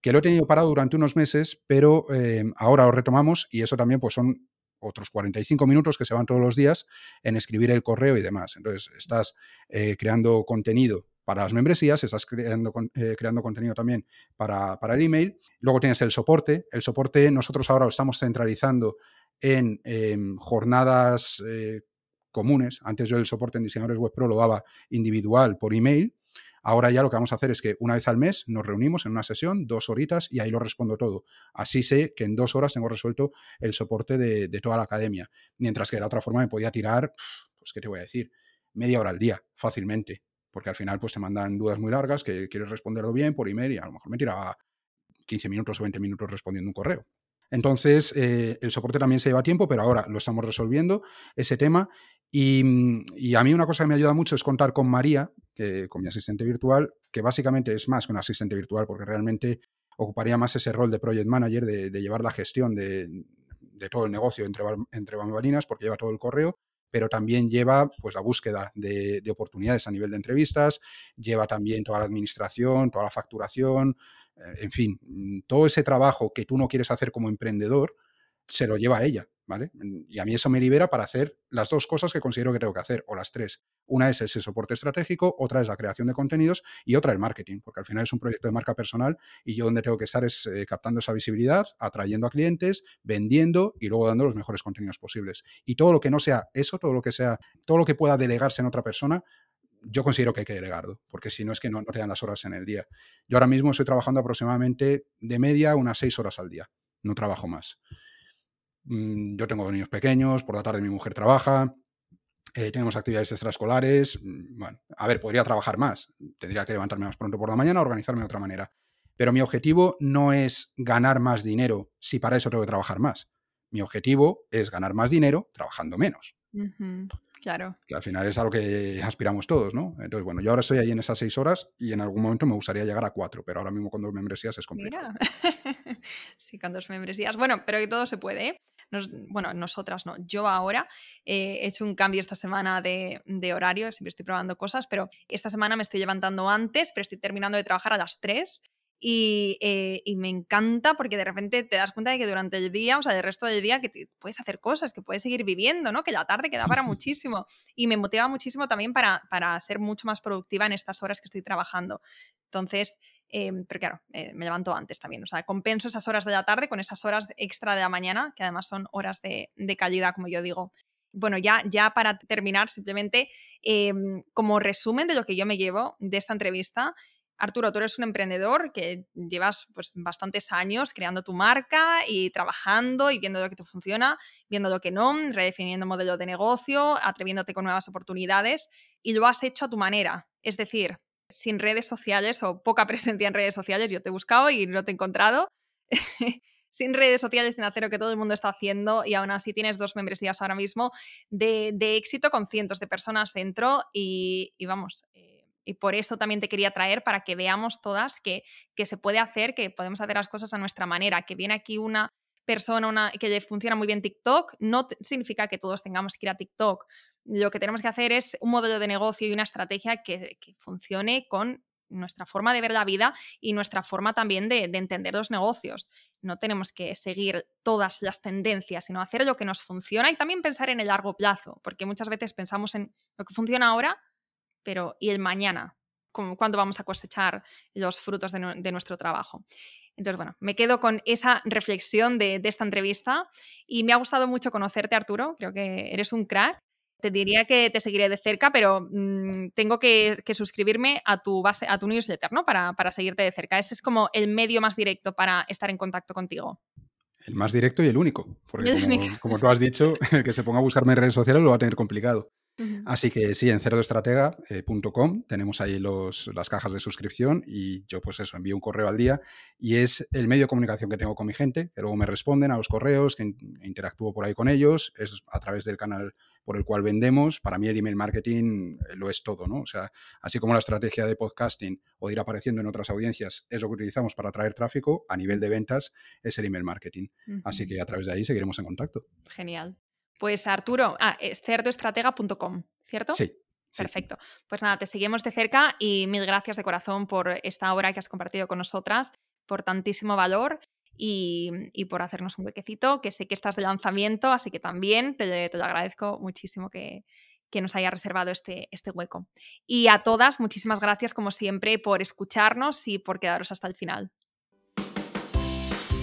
que lo he tenido parado durante unos meses, pero eh, ahora lo retomamos y eso también pues son otros 45 minutos que se van todos los días en escribir el correo y demás. Entonces, estás eh, creando contenido para las membresías, estás creando, creando contenido también para, el email. Luego tienes el soporte. El soporte nosotros ahora lo estamos centralizando en em, jornadas comunes. Antes yo el soporte en diseñadores web pro lo daba individual por email. Ahora ya lo que vamos a hacer es que una vez al mes nos reunimos en una sesión, dos horitas, y ahí lo respondo todo. Así sé que en dos horas tengo resuelto el soporte de, toda la academia. Mientras que de la otra forma me podía tirar, pues, ¿qué te voy a decir? Media hora al día, fácilmente porque al final pues te mandan dudas muy largas que quieres responderlo bien por email y a lo mejor me tiraba 15 minutos o 20 minutos respondiendo un correo. Entonces, eh, el soporte también se lleva tiempo, pero ahora lo estamos resolviendo, ese tema. Y, a mí una cosa que me ayuda mucho es contar con María, que, con mi asistente virtual, que básicamente es más que un asistente virtual, porque realmente ocuparía más ese rol de project manager, de, llevar la gestión de, todo el negocio entre, entre bambalinas, porque lleva todo el correo pero también lleva pues, la búsqueda de, oportunidades a nivel de entrevistas, lleva también toda la administración, toda la facturación, en fin, mm, todo ese trabajo que tú no quieres hacer como emprendedor, se lo lleva a ella. ¿vale? Y a mí eso me libera para hacer las dos cosas que considero que tengo que hacer, o las tres. Una es ese soporte estratégico, otra es la creación de contenidos y otra el marketing, porque al final es un proyecto de marca personal y yo donde tengo que estar es eh, captando esa visibilidad, atrayendo a clientes, vendiendo y luego dando los mejores contenidos posibles. Y todo lo que no sea eso, todo lo que sea, todo lo que pueda delegarse en otra persona, yo considero que hay que delegarlo, porque si no es que no, te dan las horas en el día. Yo ahora mismo estoy trabajando aproximadamente de media unas seis horas al día, no trabajo más. Mm, yo tengo niños pequeños, por la tarde mi mujer trabaja, eh, tenemos actividades extraescolares. Mm, bueno, a ver, podría trabajar más, tendría que levantarme más pronto por la mañana, organizarme de otra manera. Pero mi objetivo no es ganar más dinero si para eso tengo que trabajar más. Mi objetivo es ganar más dinero trabajando menos. Claro. Que al final es a lo que aspiramos todos, ¿no? Entonces, bueno, yo ahora estoy ahí en esas seis horas y en algún momento me gustaría llegar a cuatro, pero ahora mismo con dos membresías es complicado. Mira. [LAUGHS] sí, con dos membresías. Bueno, pero que todo se puede, ¿eh? bueno, nosotras no, yo ahora eh, he hecho un cambio esta semana de, horario, siempre estoy probando cosas, pero esta semana me estoy levantando antes, pero estoy terminando de trabajar a las 3 eh, y, me encanta porque de repente te das cuenta de que durante el día, o sea, el resto del día, que puedes hacer cosas, que puedes seguir viviendo, ¿no? Que la tarde queda para muchísimo. Y me motiva muchísimo también para, para ser mucho más productiva en estas horas que estoy trabajando. Entonces, Em, pero claro, eh, me levanto antes también. O sea, compenso esas horas de la tarde con esas horas extra de la mañana, que además son horas de, calidad, como yo digo. Bueno, ya, ya para terminar, simplemente em, como resumen de lo que yo me llevo de esta entrevista, Arturo, tú eres un emprendedor que llevas pues, bastantes años creando tu marca y trabajando y viendo lo que te funciona, viendo lo que no, redefiniendo modelo de negocio, atreviéndote con nuevas oportunidades y lo has hecho a tu manera. Es decir, sin redes sociales o poca [LAUGHS] presencia en redes sociales. Yo te he buscado y no te he encontrado. [LAUGHS] sin redes sociales, sin hacer lo que todo el mundo está haciendo y aún así tienes dos membresías ahora mismo de, éxito con cientos de personas dentro y, vamos, eh, y por eso también te quería traer para que veamos todas que, que se puede hacer, que podemos hacer las cosas a nuestra manera, que viene aquí una persona una, que le funciona muy bien TikTok, no significa que todos tengamos que ir a TikTok. Lo que tenemos que hacer es un modelo de negocio y una estrategia que, funcione con nuestra forma de ver la vida y nuestra forma también de, entender los negocios. No tenemos que seguir todas las tendencias, sino hacer lo que nos funciona y también pensar en el largo plazo, porque muchas veces pensamos en lo que funciona ahora, pero ¿y el mañana? ¿Cuándo vamos a cosechar los frutos de nuestro trabajo? Entonces, bueno, me quedo con esa reflexión de, esta entrevista y me ha gustado mucho conocerte, Arturo. Creo que eres un crack. Te diría que te seguiré de cerca, pero mm, tengo que, suscribirme a tu base, a tu newsletter, ¿no? Para, para seguirte de cerca. Ese es como el medio más directo para estar en contacto contigo. El más directo y el único. Porque como, como, tú has dicho, el que se ponga a buscarme en redes sociales lo va a tener complicado. Así que sí, en cerodoestratega.com eh, tenemos ahí los, las cajas de suscripción y yo pues eso, envío un correo al día y es el medio de comunicación que tengo con mi gente, que luego me responden a los correos, que interactúo por ahí con ellos, es a través del canal por el cual vendemos. Para mí el email marketing eh, lo es todo, ¿no? O sea, así como la estrategia de podcasting o de ir apareciendo en otras audiencias es lo que utilizamos para atraer tráfico, a nivel de ventas es el email marketing. Así que a través de ahí seguiremos en contacto. Genial. Pues Arturo, ah, es cerdoestratega.com, ¿cierto? Sí. Perfecto. Pues nada, te seguimos de cerca y mil gracias de corazón por esta hora que has compartido con nosotras, por tantísimo valor. y, por hacernos un huequecito, que sé que estás de lanzamiento, así que también te, lo agradezco muchísimo que, que nos haya reservado este, este hueco. Y a todas, muchísimas gracias como siempre por escucharnos y por quedaros hasta el final.